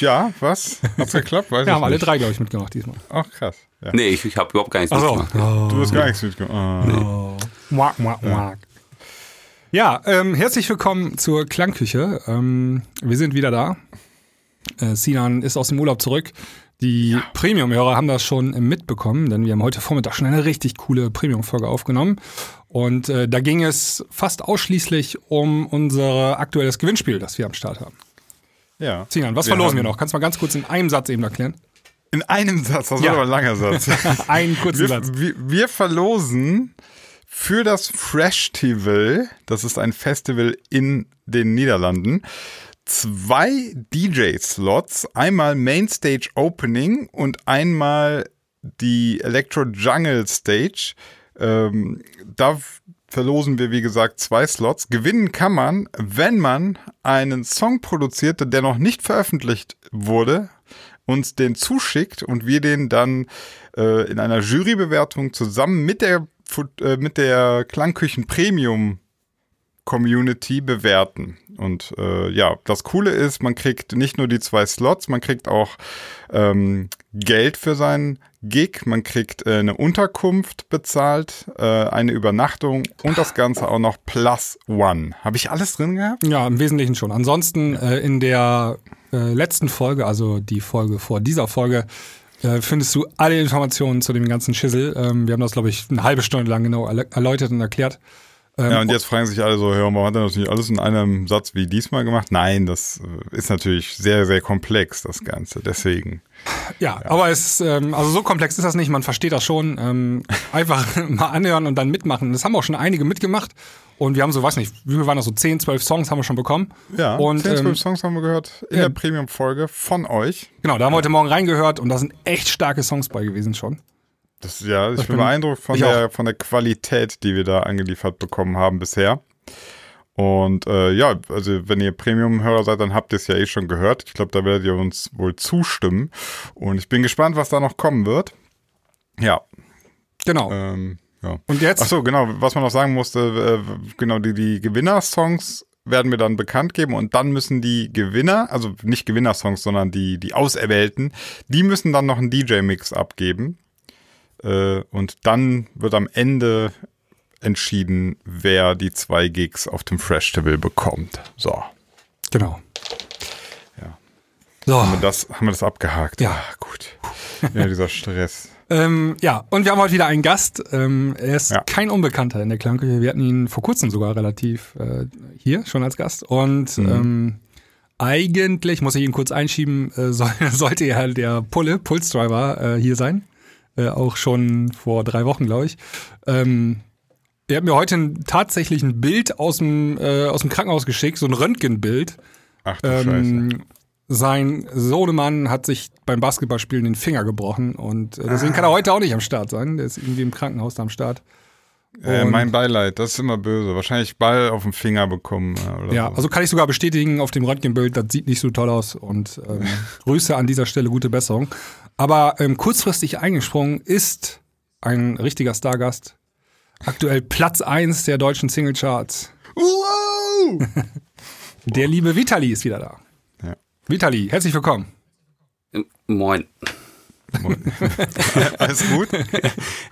Ja, was? Hat's geklappt? Weiß Wir ich haben alle nicht. drei, glaube ich, mitgemacht diesmal. Ach, krass. Ja. Nee, ich, ich habe überhaupt gar nichts Ach so. mitgemacht. Du hast gar nichts mitgemacht. Ah. Muak, muak, muak. Ja, ähm, herzlich willkommen zur Klangküche. Ähm, wir sind wieder da. Äh, Sinan ist aus dem Urlaub zurück. Die Premium-Hörer haben das schon mitbekommen, denn wir haben heute Vormittag schon eine richtig coole Premium-Folge aufgenommen. Und äh, da ging es fast ausschließlich um unser aktuelles Gewinnspiel, das wir am Start haben. Ja. Sinan, was Wir verlosen wir noch? Kannst du mal ganz kurz in einem Satz eben erklären? In einem Satz, das Ja. war aber ein langer Satz. Einen kurzen wir, Satz. wir, wir verlosen für das Freshtival, das ist ein Festival in den Niederlanden, zwei DJ-Slots, einmal Mainstage Opening und einmal die Electro Jungle Stage. Ähm, da verlosen wir, wie gesagt, zwei Slots. Gewinnen kann man, wenn man einen Song produziert, der noch nicht veröffentlicht wurde, uns den zuschickt und wir den dann äh, in einer Jurybewertung zusammen mit der, äh, mit der Klangküchen Premium Community bewerten. Und äh, ja, das Coole ist, man kriegt nicht nur die zwei Slots, man kriegt auch ähm, Geld für seinen Gig, man kriegt äh, eine Unterkunft bezahlt, äh, eine Übernachtung und das Ganze auch noch plus one. Habe ich alles drin gehabt? Ja, im Wesentlichen schon. Ansonsten äh, in der äh, letzten Folge, also die Folge vor dieser Folge, äh, findest du alle Informationen zu dem ganzen Schissel. Ähm, wir haben das, glaube ich, eine halbe Stunde lang genau erläutert und erklärt. Ähm, Ja, und jetzt fragen sich alle so, hör mal, hat er das nicht alles in einem Satz wie diesmal gemacht? Nein, das äh, ist natürlich sehr, sehr komplex, das Ganze. Deswegen. Ja, aber es, ähm, also so komplex ist das nicht, man versteht das schon. Ähm, einfach mal anhören und dann mitmachen. Das haben auch schon einige mitgemacht. Und wir haben so, weiß nicht, wie viel waren das so? 10, 12 Songs haben wir schon bekommen. Ja, und 10, 12 ähm, Songs haben wir gehört in ja. der Premium-Folge von euch. genau, da haben wir heute Morgen reingehört und da sind echt starke Songs bei gewesen schon. Das, ja, ich bin bin- beeindruckt von ich der, von der Qualität, die wir da angeliefert bekommen haben bisher. Und äh, ja, also wenn ihr Premium-Hörer seid, dann habt ihr es ja eh schon gehört. Ich glaube, da werdet ihr uns wohl zustimmen. Und ich bin gespannt, was da noch kommen wird. Ja, Genau. ähm, ja. und jetzt? Ach so, genau, was man noch sagen musste, äh, genau, die, die Gewinner-Songs werden wir dann bekannt geben und dann müssen die Gewinner, also nicht Gewinner-Songs, sondern die, die Auserwählten, die müssen dann noch einen DJ-Mix abgeben. Äh, und dann wird am Ende entschieden, wer die zwei Gigs auf dem Freshtival bekommt. So, Genau. Ja. So. haben wir das, haben wir das abgehakt? Ja. Ah, gut. Ja, dieser Stress. Ähm, ja, und wir haben heute wieder einen Gast. Ähm, er ist Ja. kein Unbekannter in der Klangküche. Wir hatten ihn vor kurzem sogar relativ äh, hier schon als Gast. Und ähm, eigentlich, muss ich ihn kurz einschieben, äh, soll, sollte ja der Pulle, Pulse-Driver, äh, hier sein. Äh, auch schon vor drei Wochen, glaube ich. Ähm, er hat mir heute ein, tatsächlich ein Bild aus dem, äh, aus dem Krankenhaus geschickt, so ein Röntgenbild. Ach du Scheiße. Ähm, sein Sohnemann hat sich beim Basketballspielen den Finger gebrochen und äh, deswegen kann er heute auch nicht am Start sein. Der ist irgendwie im Krankenhaus da am Start. Äh, mein Beileid, das ist immer böse. Wahrscheinlich Ball auf den Finger bekommen. äh, Ja, so. also kann ich sogar bestätigen auf dem Röntgenbild, das sieht nicht so toll aus und ähm, Grüße an dieser Stelle, gute Besserung. Aber ähm, kurzfristig eingesprungen ist ein richtiger Stargast. Aktuell Platz 1 der deutschen Singlecharts. Wow! Der liebe Vitali ist wieder da. Ja. Vitali, herzlich willkommen. Moin. Alles gut?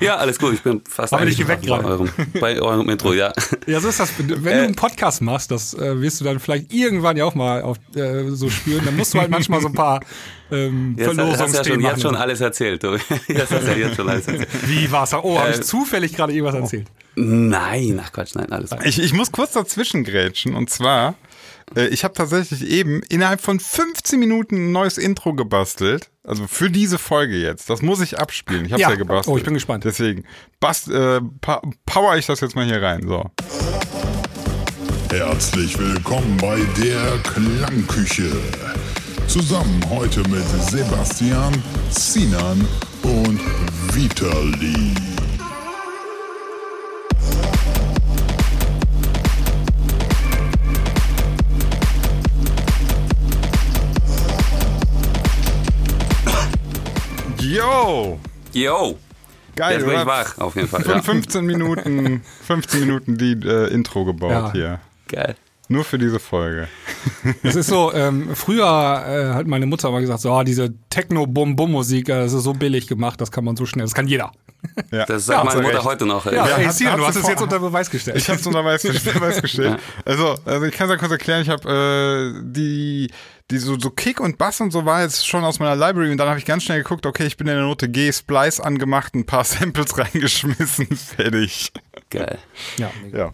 Ja, alles gut. Ich bin fast Aber geweckt bei eurem, bei eurem Intro, ja. Ja, so ist das. Wenn du einen Podcast machst, das äh, wirst du dann vielleicht irgendwann ja auch mal auf, äh, so spüren. Dann musst du halt manchmal so ein paar ähm, hast ja Verlosungsthemen schon, jetzt machen. schon alles erzählt. Du. Jetzt hast du ja jetzt schon alles erzählt. Wie war's? Oh, habe ich Äh, zufällig gerade irgendwas erzählt? Nein, ach Quatsch, nein, alles gut. Ich, ich muss kurz dazwischen grätschen und zwar, äh, ich habe tatsächlich eben innerhalb von 15 Minuten ein neues Intro gebastelt. Also für diese Folge jetzt. Das muss ich abspielen. Ich habe ja. Ja. ja gebastelt. Oh, ich bin gespannt. Deswegen bast, äh, pa power ich das jetzt mal hier rein. So. Herzlich willkommen bei der Klangküche. Zusammen heute mit Sebastian, Sinan und Vitali. Yo! Yo, Geil, jetzt bin ich wach, auf jeden Fall. Von Ja. 15 Minuten, 15 Minuten die äh, Intro gebaut Ja. hier. Geil. Nur für diese Folge. Das ist so, ähm, früher äh, hat meine Mutter mal gesagt, so, oh, diese Techno-Bum-Bum-Musik, äh, das ist so billig gemacht, das kann man so schnell, das kann jeder. Ja. Das sagt meine hast du Mutter recht. heute noch. ey. Ja, Ja, ey, hat du hast es jetzt unter Beweis gestellt. Ich habe es unter Beweis Beweis gestellt. Also, also ich kann es ja kurz erklären. Ich habe äh, die, die so, so Kick und Bass und so war jetzt schon aus meiner Library und dann habe ich ganz schnell geguckt, okay, ich bin in der Note G, Splice angemacht, ein paar Samples reingeschmissen, fertig. Geil. ja, Ja.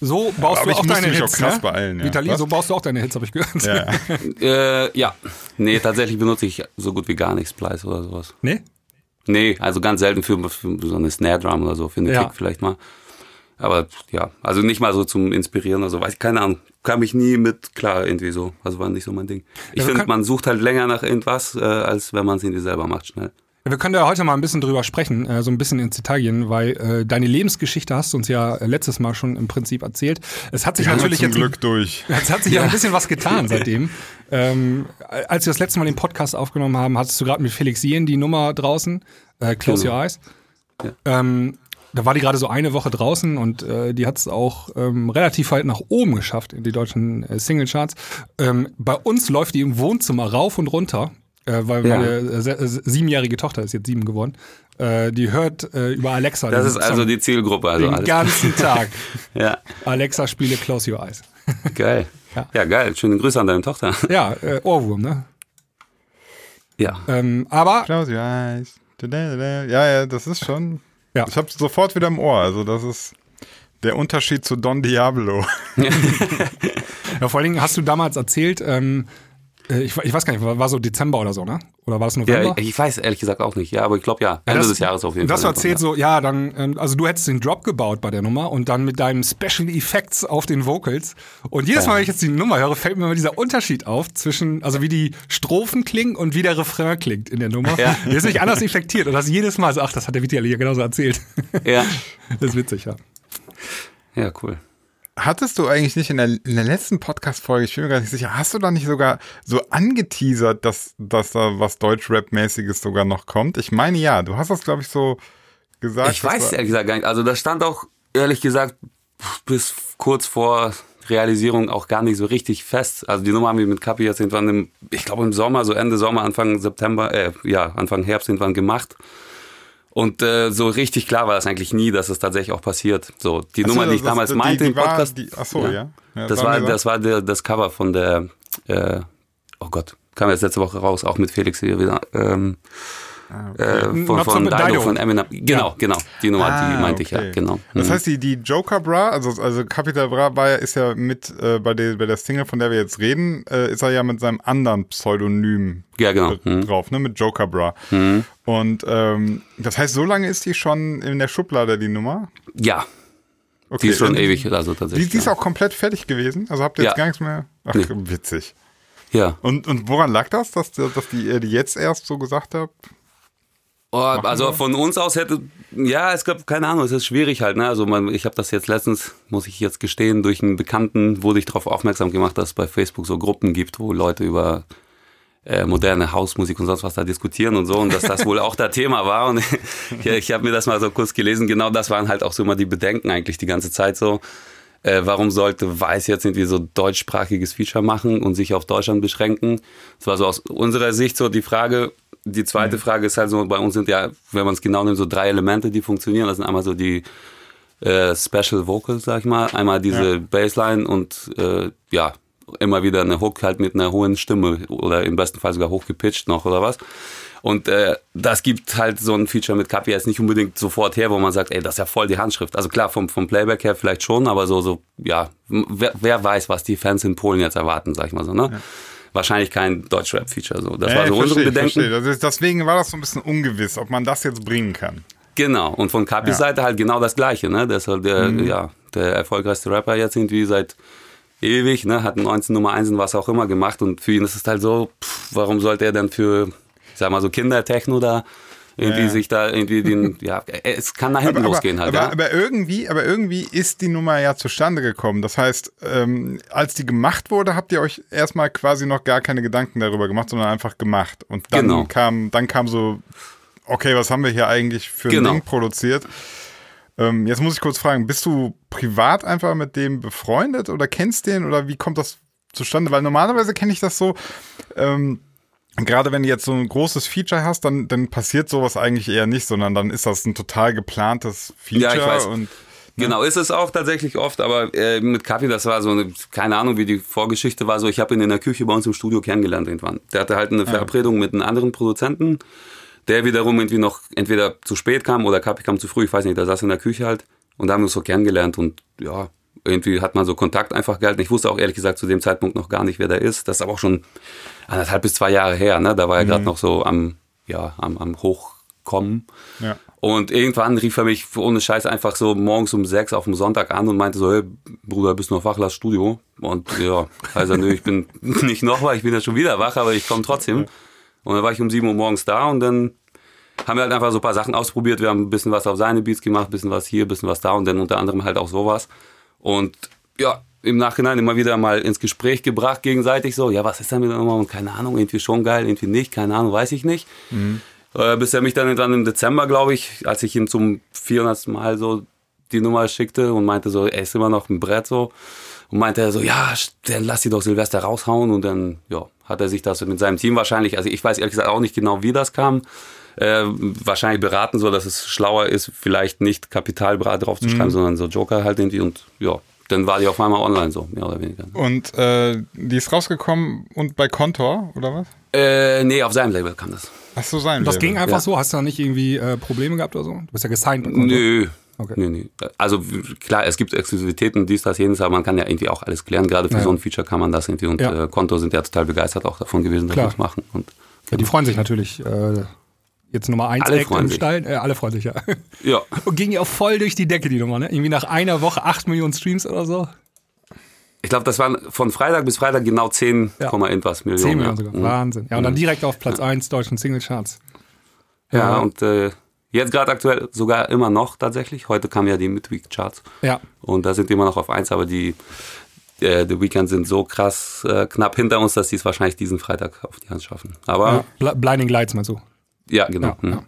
So baust Aber du auch deine mich auch Hits, krass ne? beeilen, ja. Vitali, Was? so baust du auch deine Hits, habe ich gehört. ja. Äh, ja. Nee, tatsächlich benutze ich so gut wie gar nichts Splice oder sowas. Nee? Nee, also ganz selten für, für so eine Snare Drum oder so, für eine Ja. Kick vielleicht mal. Aber ja, also nicht mal so zum Inspirieren oder so, weiß ich, keine Ahnung. Kam ich nie mit klar irgendwie so. Also war nicht so mein Ding. Ich wir finde, man sucht halt länger nach irgendwas, äh, als wenn man es irgendwie selber macht, schnell. Wir können da heute mal ein bisschen drüber sprechen, äh, so ein bisschen ins Detail gehen, weil äh, deine Lebensgeschichte hast du uns ja äh, letztes Mal schon im Prinzip erzählt. Es hat sich haben natürlich jetzt Glück durch. Es hat sich ja ein bisschen was getan seitdem. Ähm, als wir das letzte Mal den Podcast aufgenommen haben, hattest du gerade mit Felix Jen die Nummer draußen, äh, Close Genau. Your Eyes. Ähm, da war die gerade so eine Woche draußen und äh, die hat es auch ähm, relativ weit nach oben geschafft in die deutschen äh, Singlecharts. Ähm, bei uns läuft die im Wohnzimmer rauf und runter, äh, weil Ja. meine äh, se- äh, siebenjährige Tochter ist jetzt sieben geworden. Äh, die hört äh, über Alexa. Das ist also Song die Zielgruppe. Also den alles. ganzen Tag. Ja, Alexa spiele Close Your Eyes. geil. Ja. Ja. geil. Schöne Grüße an deine Tochter. Ja, äh, Ohrwurm, ne? Ja. Ähm, aber Close your eyes. Ja, ja, das ist schon. Ja. Ich hab's sofort wieder im Ohr. Also, das ist der Unterschied zu Don Diablo. Ja, vor allen Dingen hast du damals erzählt, ähm, äh, ich, ich weiß gar nicht, war, war so Dezember oder so, ne? Oder war das November? Ja, ich weiß ehrlich gesagt auch nicht. Ja, aber ich glaube ja. Ende das- des Jahres auf jeden das Fall. erzählt so, ja, dann, ähm, also du hättest den Drop gebaut bei der Nummer und dann mit deinen Special Effects auf den Vocals. Und jedes Mal, wenn ich jetzt die Nummer höre, fällt mir immer dieser Unterschied auf zwischen, also wie die Strophen klingen und wie der Refrain klingt in der Nummer. Ja. Der ist nicht anders effektiert und das jedes Mal so, ach, das hat der Vitali ja genauso erzählt. Ja. Das ist witzig, ja. ja, cool. Hattest du eigentlich nicht in der, in der letzten Podcast-Folge, ich bin mir gar nicht sicher, hast du da nicht sogar so angeteasert, dass, dass da was Deutsch-Rap-mäßiges sogar noch kommt? Ich meine ja, du hast das, glaube ich, so gesagt. Ich weiß war- ehrlich gesagt gar nicht. Also das stand auch ehrlich gesagt bis kurz vor Realisierung auch gar nicht so richtig fest. Also die Nummer haben wir mit Kapi jetzt irgendwann im, ich glaube im Sommer, so Ende Sommer, Anfang September, äh, ja, Anfang Herbst irgendwann gemacht. Und äh, so richtig klar war das eigentlich nie, dass es tatsächlich auch passiert. So, die Nummer, die ich das- damals meinte die im war- Podcast. die- ach so, ja. Ja, das war, das war der, das Cover von der, äh, oh Gott, kam jetzt letzte Woche raus, auch mit Felix hier wieder. Ähm, äh, von, Not so von mit Dido, Dido. von Eminem. Genau, Ja. genau. Die Nummer, Ah, die meinte ich okay. ja, genau. Das Mhm. heißt, die, die Joker Bra, also, also Capital Bra war ja, ist ja mit äh, bei, der, bei der Single, von der wir jetzt reden, äh, ist er ja mit seinem anderen Pseudonym Ja, genau. äh, Mhm. drauf, ne? Mit Joker Bra. Und ähm, das heißt, so lange ist die schon in der Schublade, die Nummer? Ja, Okay. die ist schon äh, ewig, also Die, tatsächlich. die ist ja. auch komplett fertig gewesen? Also habt ihr jetzt Ja. gar nichts mehr? Ach, Nee. witzig. ja. Und, und woran lag das, dass, dass die, ihr die jetzt erst so gesagt habt? Oh, also von uns aus hätte, ja, es gab, keine Ahnung, es ist schwierig halt, ne? Also man, ich habe das jetzt letztens, muss ich jetzt gestehen, durch einen Bekannten wurde ich darauf aufmerksam gemacht, dass es bei Facebook so Gruppen gibt, wo Leute über äh, moderne Hausmusik und sonst was da diskutieren und so und dass das wohl auch da Thema war und ich, ich habe mir das mal so kurz gelesen, genau das waren halt auch so immer die Bedenken eigentlich die ganze Zeit so. Äh, warum sollte Weiß jetzt irgendwie so deutschsprachiges Feature machen und sich auf Deutschland beschränken? Das war so aus unserer Sicht so die Frage. Die zweite Frage ist halt so, bei uns sind ja, wenn man es genau nimmt, so drei Elemente, die funktionieren. Das sind einmal so die äh, Special Vocals, sag ich mal. Einmal diese Bassline und äh, ja, immer wieder eine Hook halt mit einer hohen Stimme oder im besten Fall sogar hochgepitcht noch oder was. Und äh, das gibt halt so ein Feature mit Kapi jetzt nicht unbedingt sofort her, wo man sagt, ey, das ist ja voll die Handschrift. Also klar, vom, vom Playback her vielleicht schon, aber so, so ja, wer, wer weiß, was die Fans in Polen jetzt erwarten, sag ich mal so, ne? Wahrscheinlich kein Deutschrap-Feature. So. Das Ja, war so unsere Bedenken. Das ist, deswegen war das so ein bisschen ungewiss, ob man das jetzt bringen kann. Genau, und von Capis Ja. Seite halt genau das Gleiche, ne? Der ist halt der, Mhm. ja, der erfolgreichste Rapper jetzt irgendwie seit ewig, ne? Hat 19 Nummer 1 und was auch immer gemacht und für ihn ist es halt so, pff, warum sollte er denn für, sag mal so Kindertechno da irgendwie Ja, sich da irgendwie den, ja, es kann nach hinten losgehen halt, aber, ja. aber irgendwie, aber irgendwie ist die Nummer ja zustande gekommen. Das heißt, ähm, als die gemacht wurde, habt ihr euch erstmal quasi noch gar keine Gedanken darüber gemacht, sondern einfach gemacht. Und dann Genau. kam, dann kam so, okay, was haben wir hier eigentlich für ein Genau. Ding produziert? Ähm, jetzt muss ich kurz fragen, bist du privat einfach mit dem befreundet oder kennst den oder wie kommt das zustande? Weil normalerweise kenne ich das so, ähm, gerade wenn du jetzt so ein großes Feature hast, dann, dann passiert sowas eigentlich eher nicht, sondern dann ist das ein total geplantes Feature. Ja, ich weiß. Und, Genau, ist es auch tatsächlich oft, aber äh, mit Kaffee, das war so eine, keine Ahnung, wie die Vorgeschichte war, so ich habe ihn in der Küche bei uns im Studio kennengelernt irgendwann. Der hatte halt eine Verabredung mit einem anderen Produzenten, der wiederum irgendwie noch entweder zu spät kam oder Kaffee kam zu früh, ich weiß nicht, der saß in der Küche halt und da haben wir uns so kennengelernt und ja, irgendwie hat man so Kontakt einfach gehalten. Ich wusste auch ehrlich gesagt zu dem Zeitpunkt noch gar nicht, wer der ist. Das ist aber auch schon anderthalb bis zwei Jahre her, ne? Da war er gerade noch so am, ja, am, am Hochkommen. ja. Und irgendwann rief er mich ohne Scheiß einfach so morgens um sechs auf dem Sonntag an und meinte so, hey, Bruder, bist du noch wach, lass Studio. Und ja, also nö, ich bin nicht noch wach, ich bin ja schon wieder wach, aber ich komme trotzdem. Und dann war ich um sieben Uhr morgens da und dann haben wir halt einfach so ein paar Sachen ausprobiert. Wir haben ein bisschen was auf seine Beats gemacht, ein bisschen was hier, ein bisschen was da und dann unter anderem halt auch sowas. Und ja, im Nachhinein immer wieder mal ins Gespräch gebracht gegenseitig so, ja, was ist denn mit der Nummer? Und keine Ahnung, irgendwie schon geil, irgendwie nicht, keine Ahnung, weiß ich nicht. Äh, bis er mich dann irgendwann im Dezember, glaube ich, als ich ihm zum 400. Mal so die Nummer schickte und meinte so, er ist immer noch ein Brett so. Und meinte er so, ja, dann lass die doch Silvester raushauen. Und dann, ja, hat er sich das mit seinem Team wahrscheinlich, also ich weiß ehrlich gesagt auch nicht genau, wie das kam, äh, wahrscheinlich beraten, so dass es schlauer ist, vielleicht nicht Kapitalbrat draufzuschreiben, sondern so Joker halt irgendwie. Und ja, dann war die auf einmal online so, mehr oder weniger. Und äh, die ist rausgekommen und bei Kontor, oder was? Äh, nee, auf seinem Label kam das. Ach so sein. Das ging einfach Ja. so? Hast du da nicht irgendwie äh, Probleme gehabt oder so? Du bist ja gesigned. Nö. Okay. Nö, nö. Also klar, es gibt Exklusivitäten, dies, das, jenes, aber man kann ja irgendwie auch alles klären. Gerade für Ja. so ein Feature kann man das irgendwie. Und Ja. äh, Konto sind ja total begeistert auch davon gewesen, dass wir das machen. Und Ja, die freuen sich natürlich. Äh, jetzt Nummer eins Alle Act freuen im sich. Stall. Äh, alle freuen sich, ja. ja, Und ging ja auch voll durch die Decke, die Nummer, ne? Irgendwie nach einer Woche 8 Millionen Streams oder so. ich glaube, das waren von Freitag bis Freitag genau 10, Ja. Irgendwas Millionen. 10 Millionen ja. sogar. Mhm. Wahnsinn. Ja, und dann direkt auf Platz 1 deutschen Singlecharts. Ja, Ja. und äh, jetzt gerade aktuell sogar immer noch tatsächlich. Heute kamen ja die Midweek-Charts. Ja. Und da sind die immer noch auf 1, aber die äh, The Weekend sind so krass äh, knapp hinter uns, dass sie es wahrscheinlich diesen Freitag auf die Hand schaffen. Aber ja. Bl Blinding Lights mal so. Ja, genau. Ja, mhm. ja.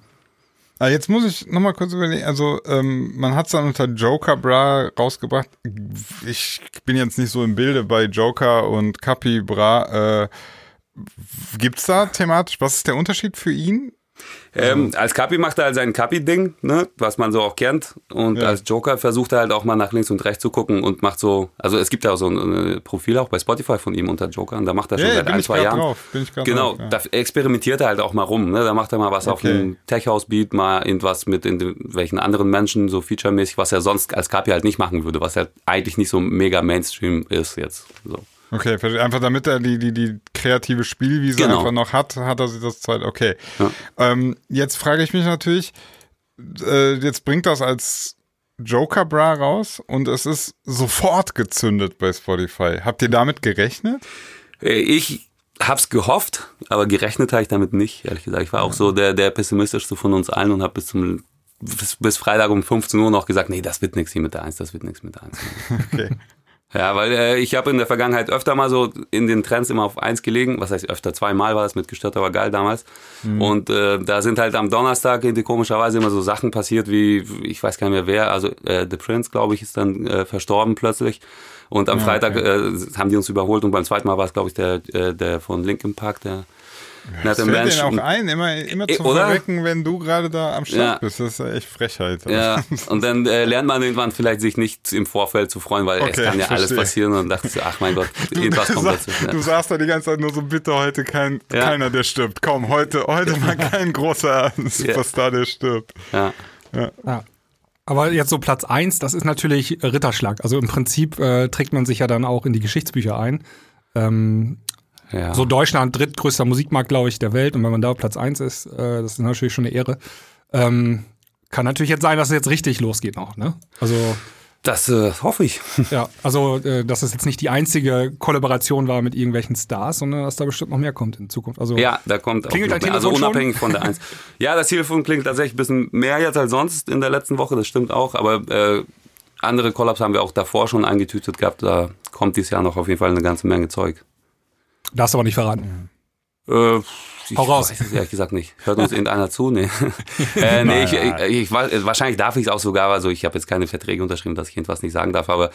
Ah, jetzt muss ich nochmal kurz überlegen. Also, ähm, man hat es dann unter Joker Bra rausgebracht. Ich bin jetzt nicht so im Bilde bei Joker und Capi Bra. Äh, gibt's da thematisch, was ist der Unterschied für ihn? Ähm, als Kapi macht er halt sein Kapi-Ding, ne, was man so auch kennt. Und Ja. als Joker versucht er halt auch mal nach links und rechts zu gucken und macht so, also es gibt ja auch so ein äh, Profil auch bei Spotify von ihm unter Joker und da macht er schon Ja, seit ein, zwei Jahren. drauf, bin ich genau, drauf, ja. da experimentiert er halt auch mal rum, ne? Da macht er mal was auf Okay. einem Tech-House-Beat, mal irgendwas mit irgendwelchen anderen Menschen, so featuremäßig, was er sonst als Kapi halt nicht machen würde, was halt eigentlich nicht so mega Mainstream ist jetzt. So. Okay, einfach damit er die, die, die kreative Spielwiese Genau. einfach noch hat, hat er sich das Zeit. Okay. Ja. Ähm, jetzt frage ich mich natürlich, äh, jetzt bringt das als Joker Bra raus und es ist sofort gezündet bei Spotify. Habt ihr damit gerechnet? Äh, Ich hab's gehofft, aber gerechnet habe ich damit nicht, ehrlich gesagt. Ich war auch so der, der pessimistischste von uns allen und habe bis zum bis, bis Freitag um 15 Uhr noch gesagt, nee, das wird nichts hier mit der Eins, das wird nichts mit der Eins. Okay. Ja, weil äh, ich habe in der Vergangenheit öfter mal so in den Trends immer auf eins gelegen. Was heißt öfter? Zweimal war das mit gestört, aber geil damals. Und äh, da sind halt am Donnerstag komischerweise immer so Sachen passiert wie, ich weiß gar nicht mehr wer, also äh, The Prince, glaube ich, ist dann äh, verstorben plötzlich. Und am Ja, Freitag okay. äh, haben die uns überholt und beim zweiten Mal war es, glaube ich, der, äh, der von Linkin Park, der Das nette fällt Und- auch ein, immer, immer Eh, zu oder? verrecken, wenn du gerade da am Start Ja. bist. Das ist ja echt Frechheit. Ja, und dann äh, lernt man irgendwann vielleicht sich nicht im Vorfeld zu freuen, weil es Okay, kann ja alles verstehe. passieren und dachte so, ach mein Gott, irgendwas Du, kommt sa- dazwischen. du Ja. sagst da die ganze Zeit nur so, bitte heute kein, Ja. keiner, der stirbt. Komm, heute, heute mal kein großer Superstar, der stirbt. Ja. Ja. Aber jetzt so Platz 1, das ist natürlich Ritterschlag. Also im Prinzip äh, trägt man sich ja dann auch in die Geschichtsbücher ein. Ähm, Ja. So Deutschland, drittgrößter Musikmarkt, glaube ich, der Welt. Und wenn man da auf Platz 1 ist, äh, das ist natürlich schon eine Ehre. Ähm, kann natürlich jetzt sein, dass es jetzt richtig losgeht noch. Ne? Also Das äh, hoffe ich. ja, also äh, dass es jetzt nicht die einzige Kollaboration war mit irgendwelchen Stars, sondern dass da bestimmt noch mehr kommt in Zukunft. Also Ja, da kommt auch Klingelt noch dein mehr. Also schon? unabhängig von der Eins. Ja, das Telefon klingt tatsächlich ein bisschen mehr jetzt als sonst in der letzten Woche, das stimmt auch. Aber äh, andere Collabs haben wir auch davor schon eingetütet gehabt. Da kommt dieses Jahr noch auf jeden Fall eine ganze Menge Zeug. Darfst du aber nicht verraten. Äh, ich Hau raus. weiß es ehrlich gesagt nicht. Hört uns irgendeiner zu? Nee. äh, nee, ich, ich, ich, wahrscheinlich darf ich es auch sogar, also ich habe jetzt keine Verträge unterschrieben, dass ich irgendwas nicht sagen darf, aber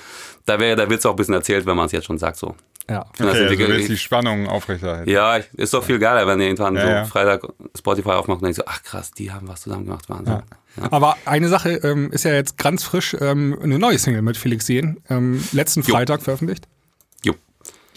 da da wird es auch ein bisschen erzählt, wenn man es jetzt schon sagt so. Ja. Das Okay, also die- willst die Spannung aufrechterhalten. Ja, ist doch viel geiler, wenn ihr irgendwann Ja, so ja. Freitag Spotify aufmacht und denkt so, ach krass, die haben was zusammen gemacht, Wahnsinn. Ja. Aber eine Sache ähm, ist ja jetzt ganz frisch ähm, eine neue Single mit Felix Sehen, ähm, letzten Jo. Freitag veröffentlicht.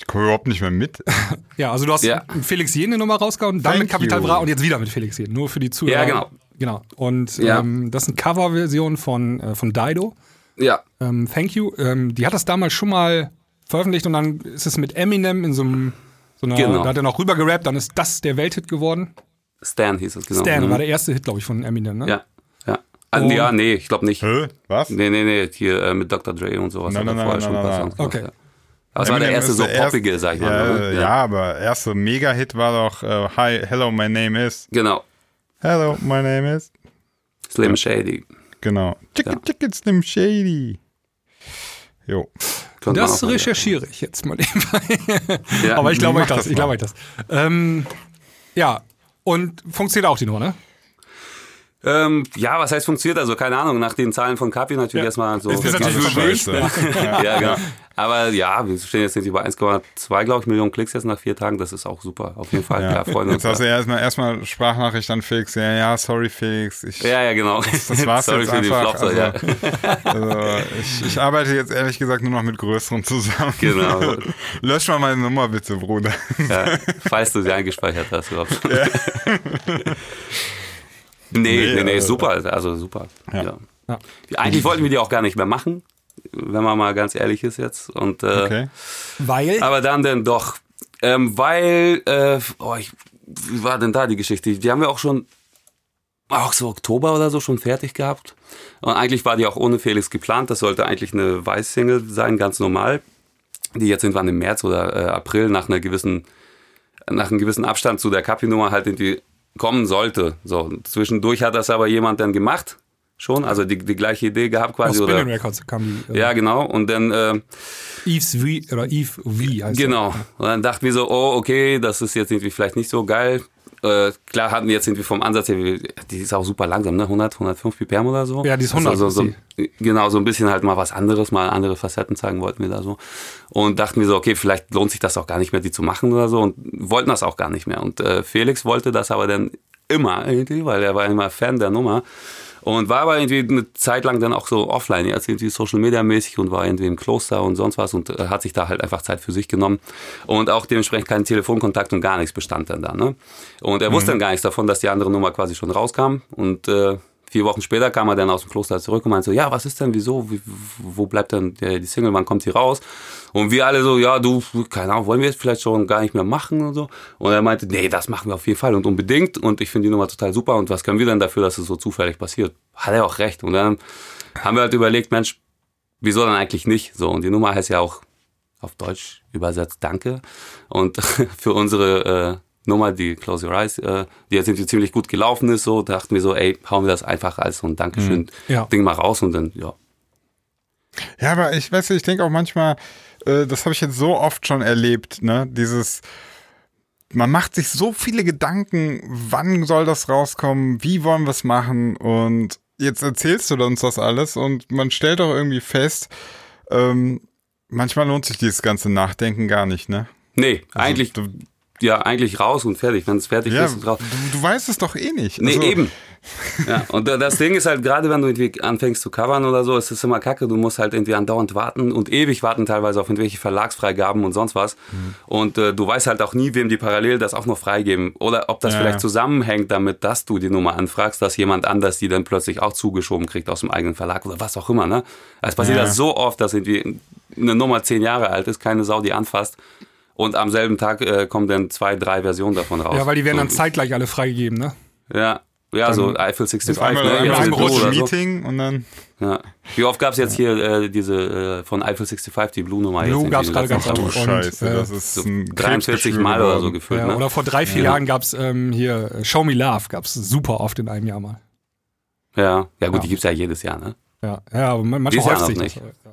Ich komme überhaupt nicht mehr mit. Ja, also du hast Ja. Felix Jen eine Nummer rausgehauen, dann Thank mit Capital you. Bra und jetzt wieder mit Felix Jen, nur für die Zuhörer. Ja, genau. Genau. Und Ja. ähm, das ist eine Coverversion von, äh, von Dido. Ja, Ähm, Thank You. Ähm, die hat das damals schon mal veröffentlicht und dann ist es mit Eminem in so einem, so einer, Genau. da hat er noch rüber gerappt, dann ist das der Welthit geworden. Stan hieß es genau. Stan Mhm. war der erste Hit, glaube ich, von Eminem, ne? Ja, ja. Ah, Und- ja, nee, ich glaube nicht. Hä? Was? Nee, nee, nee, hier äh, mit Dr. Dre und sowas. Nein, nein, vorher nein, schon nein, nein, gemacht, Okay. ja. Aber es war der Eminem erste so der erste- poppige, sag ich mal. Ja, ne? ja. aber erste Mega-Hit war doch äh, Hi, hello, my name is. Genau. Hello, my name is. Slim Shady. Genau. Chicken, Ja. chicken, slim shady. Jo. Könnte Das recherchiere ich jetzt mal nebenbei. Ja. Aber ich glaube euch das. das Ich glaube euch das. Ähm, ja, und funktioniert auch die Nummer, ne? Ähm, ja, was heißt funktioniert? Also keine Ahnung, nach den Zahlen von Kapi natürlich Ja. erstmal so. Ist das natürlich Alles verwöhnt. scheiße. ja, genau. Aber ja, wir stehen jetzt bei 1,2, glaube ich, Millionen Klicks jetzt nach vier Tagen. Das ist auch super. Auf jeden Fall. Ja. Klar, freuen uns. Jetzt hast du ja erstmal, erstmal Sprachnachricht an Felix. Ja, ja, sorry Felix. Ich, ja, ja, genau. Das war's Sorry jetzt für die einfach. Flopse, ja. Also, also ich, ich arbeite jetzt ehrlich gesagt nur noch mit Größeren zusammen. Genau. Lösch mal meine Nummer bitte, Bruder. ja. Falls du sie eingespeichert hast überhaupt. Nee, Nee, nee, nee, also- super. Also super. Ja. Ja. Ja. Eigentlich wollten wir die auch gar nicht mehr machen, wenn man mal ganz ehrlich ist jetzt. Und, äh, Okay. Weil. Aber dann denn doch. Ähm, weil, äh, oh, ich, wie war denn da die Geschichte? Die haben wir auch schon, auch so Oktober oder so schon fertig gehabt. Und eigentlich war die auch ohne Felix geplant. Das sollte eigentlich eine Weiß-Single sein, ganz normal. Die jetzt irgendwann im März oder äh, April nach einer gewissen, nach einem gewissen Abstand zu der Kapi-Nummer halt irgendwie kommen sollte. So, zwischendurch hat das aber jemand dann gemacht. Schon, also die, die gleiche Idee gehabt aus quasi. Spinning Oder, Records kam die. äh, ja, genau. Und dann, äh, Eve's V oder Eve V heißt Genau. Und dann dachten wir so, oh, okay, das ist jetzt irgendwie vielleicht nicht so geil. Äh, klar hatten wir jetzt irgendwie vom Ansatz her, die ist auch super langsam, ne? 100, 105 ppm oder so. Ja, die ist 100 Also so, so, genau, so ein bisschen halt mal was anderes, mal andere Facetten zeigen wollten wir da so. Und dachten wir so, okay, vielleicht lohnt sich das auch gar nicht mehr, die zu machen oder so. Und wollten das auch gar nicht mehr. Und äh, Felix wollte das aber dann immer irgendwie, weil er war immer Fan der Nummer. Und war aber irgendwie eine Zeit lang dann auch so offline, jetzt irgendwie Social Media mäßig und war irgendwie im Kloster und sonst was und äh, hat sich da halt einfach Zeit für sich genommen. Und auch dementsprechend keinen Telefonkontakt und gar nichts bestand dann da. Ne? Und er wusste dann gar nichts davon, dass die andere Nummer quasi schon rauskam. Und äh, vier Wochen später kam er dann aus dem Kloster zurück und meinte so, ja, was ist denn, wieso, wie, wo bleibt denn die Single, wann kommt sie raus? Und wir alle so, ja, du, keine Ahnung, wollen wir jetzt vielleicht schon gar nicht mehr machen und so. Und er meinte, nee, das machen wir auf jeden Fall und unbedingt. Und ich finde die Nummer total super. Und was können wir denn dafür, dass es so zufällig passiert? Hat er auch recht. Und dann haben wir halt überlegt, Mensch, wieso dann eigentlich nicht? So, und die Nummer heißt ja auch auf Deutsch übersetzt Danke. Und für unsere äh, Nummer, die Close Your Eyes, äh, die jetzt irgendwie ziemlich gut gelaufen ist, so dachten wir so, ey, hauen wir das einfach als so ein Dankeschön-Ding Ja. mal raus und dann, ja. Ja, aber ich weiß nicht, ich denke auch manchmal, äh, das habe ich jetzt so oft schon erlebt, ne? Dieses, man macht sich so viele Gedanken, wann soll das rauskommen, wie wollen wir es machen und jetzt erzählst du uns das alles und man stellt auch irgendwie fest, ähm, manchmal lohnt sich dieses ganze Nachdenken gar nicht, ne? Nee, eigentlich, du, ja, eigentlich raus und fertig. Wenn es fertig ja, ist, ist du, raus. du weißt es doch eh nicht. Nee, Also, eben. Ja, und da- das Ding ist halt, gerade wenn du irgendwie anfängst zu covern oder so, ist es immer kacke. Du musst halt irgendwie andauernd warten und ewig warten teilweise auf irgendwelche Verlagsfreigaben und sonst was. Mhm. Und äh, du weißt halt auch nie, wem die parallel das auch noch freigeben. Oder ob das Ja, vielleicht ja. zusammenhängt damit, dass du die Nummer anfragst, dass jemand anders die dann plötzlich auch zugeschoben kriegt aus dem eigenen Verlag oder was auch immer. Ne? Es passiert Ja. das so oft, dass irgendwie eine Nummer zehn Jahre alt ist, keine Sau die anfasst. Und am selben Tag äh, kommen dann zwei, drei Versionen davon raus. Ja, weil die werden dann So, zeitgleich alle freigegeben, ne? ja, ja, so Eiffel 65, ist einmal, ne? einmal ein in Blue großes oder so. Meeting und dann. Ja. Wie oft gab es jetzt hier äh, diese äh, von Eiffel 65, die Blue-Nummer? Blue jetzt gab's irgendwie gerade ganz auch. oft. Du Und, Scheiße, äh, das ist So ein 43 Krebsgeschwür Mal oder so gefühlt. Ja, ne? Oder vor drei, vier Ja. Jahren gab's ähm, hier äh, Show Me Love, gab's super oft in einem Jahr mal. ja. ja, gut, Ja. die gibt's ja jedes Jahr, ne? Ja, ja aber man- manchmal häuft sich noch das.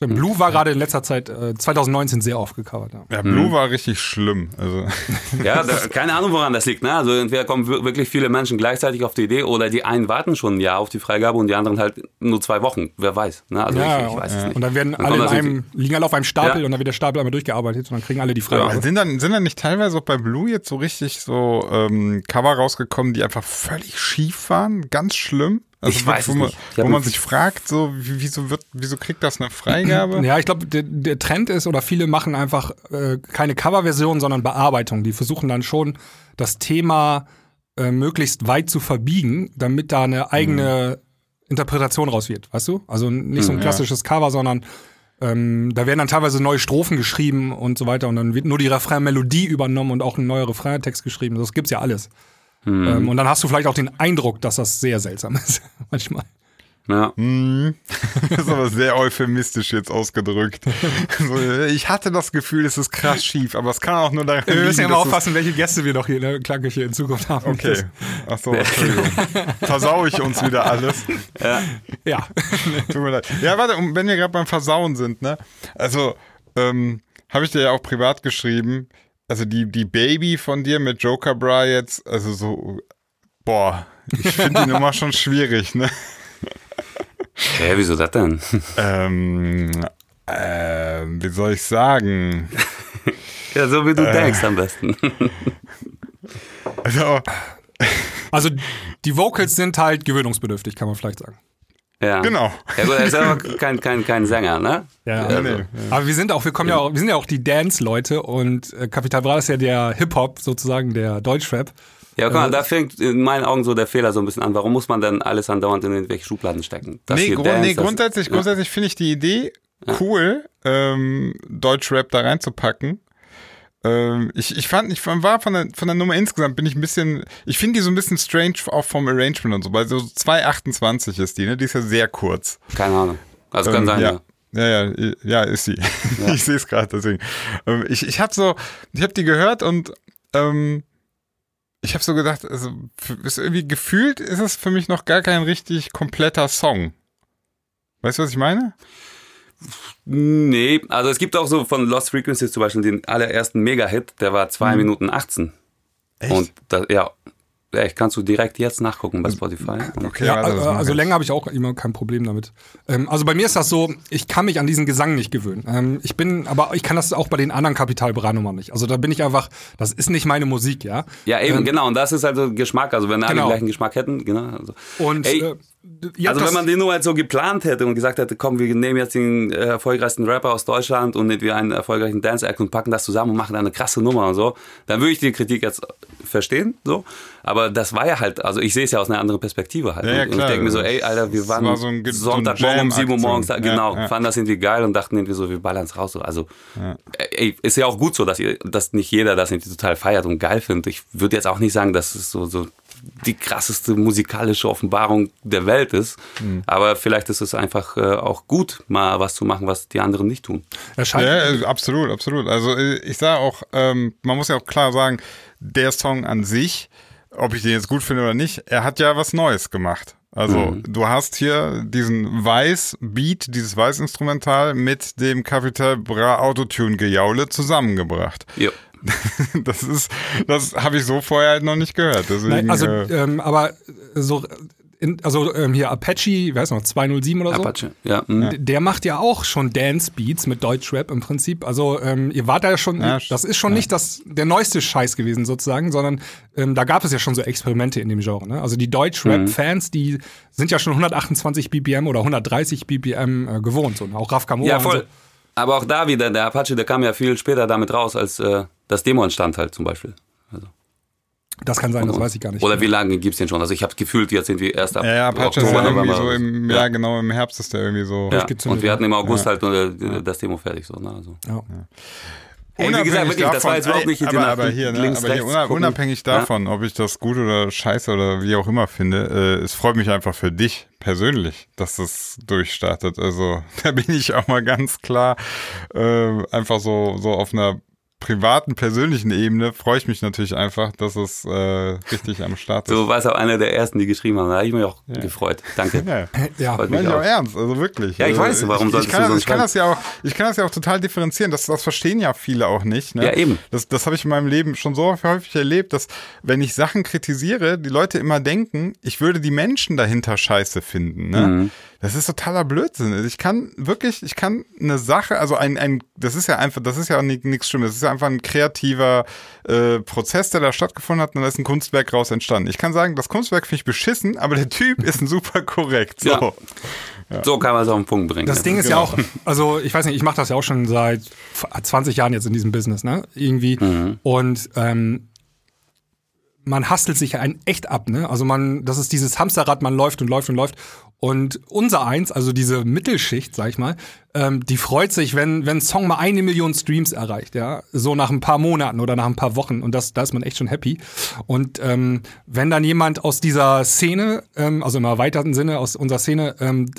Nicht. Ja. Blue war gerade in letzter Zeit, äh, 2019 sehr oft gecovert. Ja. Ja, Blue war richtig schlimm. Also, Ja, da, keine Ahnung, woran das liegt. Ne? Also entweder kommen wir- wirklich viele Menschen gleichzeitig auf die Idee oder die einen warten schon ein Jahr auf die Freigabe und die anderen halt nur zwei Wochen. Wer weiß. Ne? Also Ja, ich, ich weiß es nicht. Und dann werden Dann alle in einem, liegen alle auf einem Stapel Ja. und dann wird der Stapel einmal durchgearbeitet und dann kriegen alle die Freigabe. sind, dann, sind dann nicht teilweise auch bei Blue jetzt so richtig so ähm, Cover rausgekommen, die einfach völlig schief waren? Ganz schlimm? Also Ich weiß wo, man, wo man sich fragt, so, wie- wieso, wird, wieso kriegt das eine Freigabe? Ja, ich glaube, der, der Trend ist, oder viele machen einfach äh, keine Coverversion, sondern Bearbeitung. Die versuchen dann schon, das Thema äh, möglichst weit zu verbiegen, damit da eine eigene Interpretation raus wird, weißt du? Also nicht so ein klassisches Cover, sondern ähm, da werden dann teilweise neue Strophen geschrieben und so weiter und dann wird nur die Refrain-Melodie übernommen und auch ein neuer Refrain-Text geschrieben. Das gibt's ja alles. Ähm, und dann hast du vielleicht auch den Eindruck, dass das sehr seltsam ist, manchmal. Ja. Das ist aber sehr euphemistisch jetzt ausgedrückt. ich hatte das Gefühl, es ist krass schief, aber es kann auch nur daran Wir müssen ja mal aufpassen, welche Gäste wir noch hier in der Klangküche in Zukunft haben. Okay. Ach so, Entschuldigung. Versau ich uns wieder alles. Ja. Tut mir leid. Ja, warte, und wenn wir gerade beim Versauen sind, ne? Also, ähm, habe ich dir ja auch privat geschrieben. Also die, die Baby von dir mit Joker Bra jetzt, also so, boah, ich finde die Nummer schon schwierig, ne? Hä, wieso das denn? Ähm, ähm, wie soll ich sagen? ja, so wie Äh. du denkst am besten. Also, Also die Vocals sind halt gewöhnungsbedürftig, kann man vielleicht sagen. Ja. genau. Ja gut, er ist aber kein, kein, kein Sänger, ne? Ja, Also, nee. Aber wir sind auch, wir kommen ja auch, wir sind ja auch die Dance-Leute und äh, Capital Bra ist ja der Hip-Hop, sozusagen der Deutschrap. Ja, guck mal, da fängt in meinen Augen so der Fehler so ein bisschen an. Warum muss man denn alles andauernd in irgendwelche Schubladen stecken? Das nee, grund, Dance, nee das- grundsätzlich, grundsätzlich finde ich die Idee cool, ähm, Deutschrap da reinzupacken. Ähm, ich, ich fand, ich war von der, von der Nummer insgesamt bin ich ein bisschen, ich finde die so ein bisschen strange auch vom Arrangement und so, weil so 2,28 ist die, ne? Die ist ja sehr kurz. Keine Ahnung. Also kann Ähm, sein, ja. ja. Ja, ja, ja, ist sie. ich sehe es gerade, deswegen. Ähm, ich ich habe so, ich habe die gehört und ähm, ich habe so gedacht, also ist irgendwie gefühlt ist es für mich noch gar kein richtig kompletter Song. Weißt du, was ich meine? Nee, also es gibt auch so von Lost Frequencies zum Beispiel den allerersten Mega-Hit, der war 2 Minuten 18. Mhm. Echt? Und da, ja, echt, kannst du direkt jetzt nachgucken bei Spotify. Okay, Ja, das äh, also ich. länger habe ich auch immer kein Problem damit. Ähm, also bei mir ist das so, ich kann mich an diesen Gesang nicht gewöhnen. Ähm, ich bin, aber ich kann das auch bei den anderen Kapital Bra Nummern nicht. Also da bin ich einfach, das ist nicht meine Musik, ja. Ja, eben, genau. Und das ist also Geschmack. Also wenn alle Genau. den gleichen Geschmack hätten, genau. Also, Und Ey, äh, habt also wenn man den nur halt so geplant hätte und gesagt hätte, komm, wir nehmen jetzt den äh, erfolgreichsten Rapper aus Deutschland und nicht wie einen erfolgreichen Dance-Act und packen das zusammen und machen eine krasse Nummer und so, dann würde ich die Kritik jetzt verstehen, so. Aber das war ja halt, also ich sehe es ja aus einer anderen Perspektive halt. Ja, ja, und ich klar. denke mir so, ey, Alter, wir waren war so ein Sonntagmorgen um 7 Uhr morgens da, genau, Ja, ja. fanden das irgendwie geil und dachten irgendwie so, wir ballern es raus. So. Also, ey, ist ja auch gut so, dass, ihr, dass nicht jeder das irgendwie total feiert und geil findet. Ich würde jetzt auch nicht sagen, dass es so, so die krasseste musikalische Offenbarung der Welt ist. Mhm. Aber vielleicht ist es einfach äh, auch gut, mal was zu machen, was die anderen nicht tun. erscheint, Ja, äh, absolut, absolut. Also äh, ich sage auch, ähm, man muss ja auch klar sagen, der Song an sich, ob ich den jetzt gut finde oder nicht, er hat ja was Neues gemacht. Also du hast hier diesen Weiß-Beat, dieses Weiß-Instrumental mit dem Capital Bra Autotune-Gejaule zusammengebracht. Ja. Das ist, das habe ich so vorher halt noch nicht gehört. Deswegen, Nein, also, äh, ähm, aber so, in, also ähm, hier Apache, wie heißt noch, 207 oder so. Apache. Ja. mhm. Der macht ja auch schon Dance-Beats mit Deutschrap im Prinzip. Also ähm, ihr wart da ja schon, Ja, das ist schon nicht das, der neueste Scheiß gewesen sozusagen, sondern ähm, da gab es ja schon so Experimente in dem Genre. Ne? Also die Deutschrap-Fans, die sind ja schon 128 BPM oder 130 BPM äh, gewohnt. So. Auch Raf Kamora Ja, und voll. so. Aber auch da wieder, der Apache, der kam ja viel später damit raus, als äh, das Demo entstand halt zum Beispiel. Das kann sein, das weiß ich gar nicht. Oder wie lange gibt's den schon? Also ich habe gefühlt, jetzt sind wir erst ab ja, ja, Apache ist Oktober, ja irgendwie so im, ja. genau, im Herbst ist der irgendwie so. ja. durchgezündet, Und wir hatten im August Ja. halt äh, das Demo fertig. So, ne? also. ja. Ey, wie gesagt, wirklich, das war jetzt überhaupt nicht aber, aber hier, ne, links, aber hier rechts una- gucken. unabhängig Ja. davon, ob ich das gut oder scheiße oder wie auch immer finde, äh, es freut mich einfach für dich persönlich, dass das durchstartet. Also da bin ich auch mal ganz klar äh, einfach so, so auf einer privaten, persönlichen Ebene freue ich mich natürlich einfach, dass es äh, richtig am Start ist. Du warst auch einer der ersten, die geschrieben haben. Da habe ich mich auch ja. gefreut. Danke. Ja, ja meine mich ich auch ernst, also wirklich. Ja, ich also, weiß, warum ich, solltest ich kann, du das, sonst ich kann das ja auch, ich kann das ja auch total differenzieren. Das, das verstehen ja viele auch nicht. Ne? Ja, eben. Das, das habe ich in meinem Leben schon so häufig erlebt, dass wenn ich Sachen kritisiere, die Leute immer denken, ich würde die Menschen dahinter scheiße finden. Ne? Mhm. Das ist totaler Blödsinn. Also Ich kann wirklich, ich kann eine Sache, also ein, ein das ist ja einfach, das ist ja nichts Schlimmes, das ist ja einfach ein kreativer äh, Prozess, der da stattgefunden hat und da ist ein Kunstwerk raus entstanden. Ich kann sagen, das Kunstwerk finde ich beschissen, aber der Typ ist ein super korrekt. So. Ja. So kann man es auf den Punkt bringen. Das ja. Ding ist ja auch, also ich weiß nicht, ich mache das ja auch schon seit 20 Jahren jetzt in diesem Business, ne? Irgendwie. Und ähm, man hastelt sich ja ein echt ab, ne? Also man, das ist dieses Hamsterrad, man läuft und läuft und läuft. Und unser eins, also diese Mittelschicht, sag ich mal, ähm, die freut sich, wenn, wenn ein Song mal eine Million Streams erreicht, ja, so nach ein paar Monaten oder nach ein paar Wochen und das, da ist man echt schon happy. Und ähm, wenn dann jemand aus dieser Szene, ähm, also im erweiterten Sinne aus unserer Szene, ähm,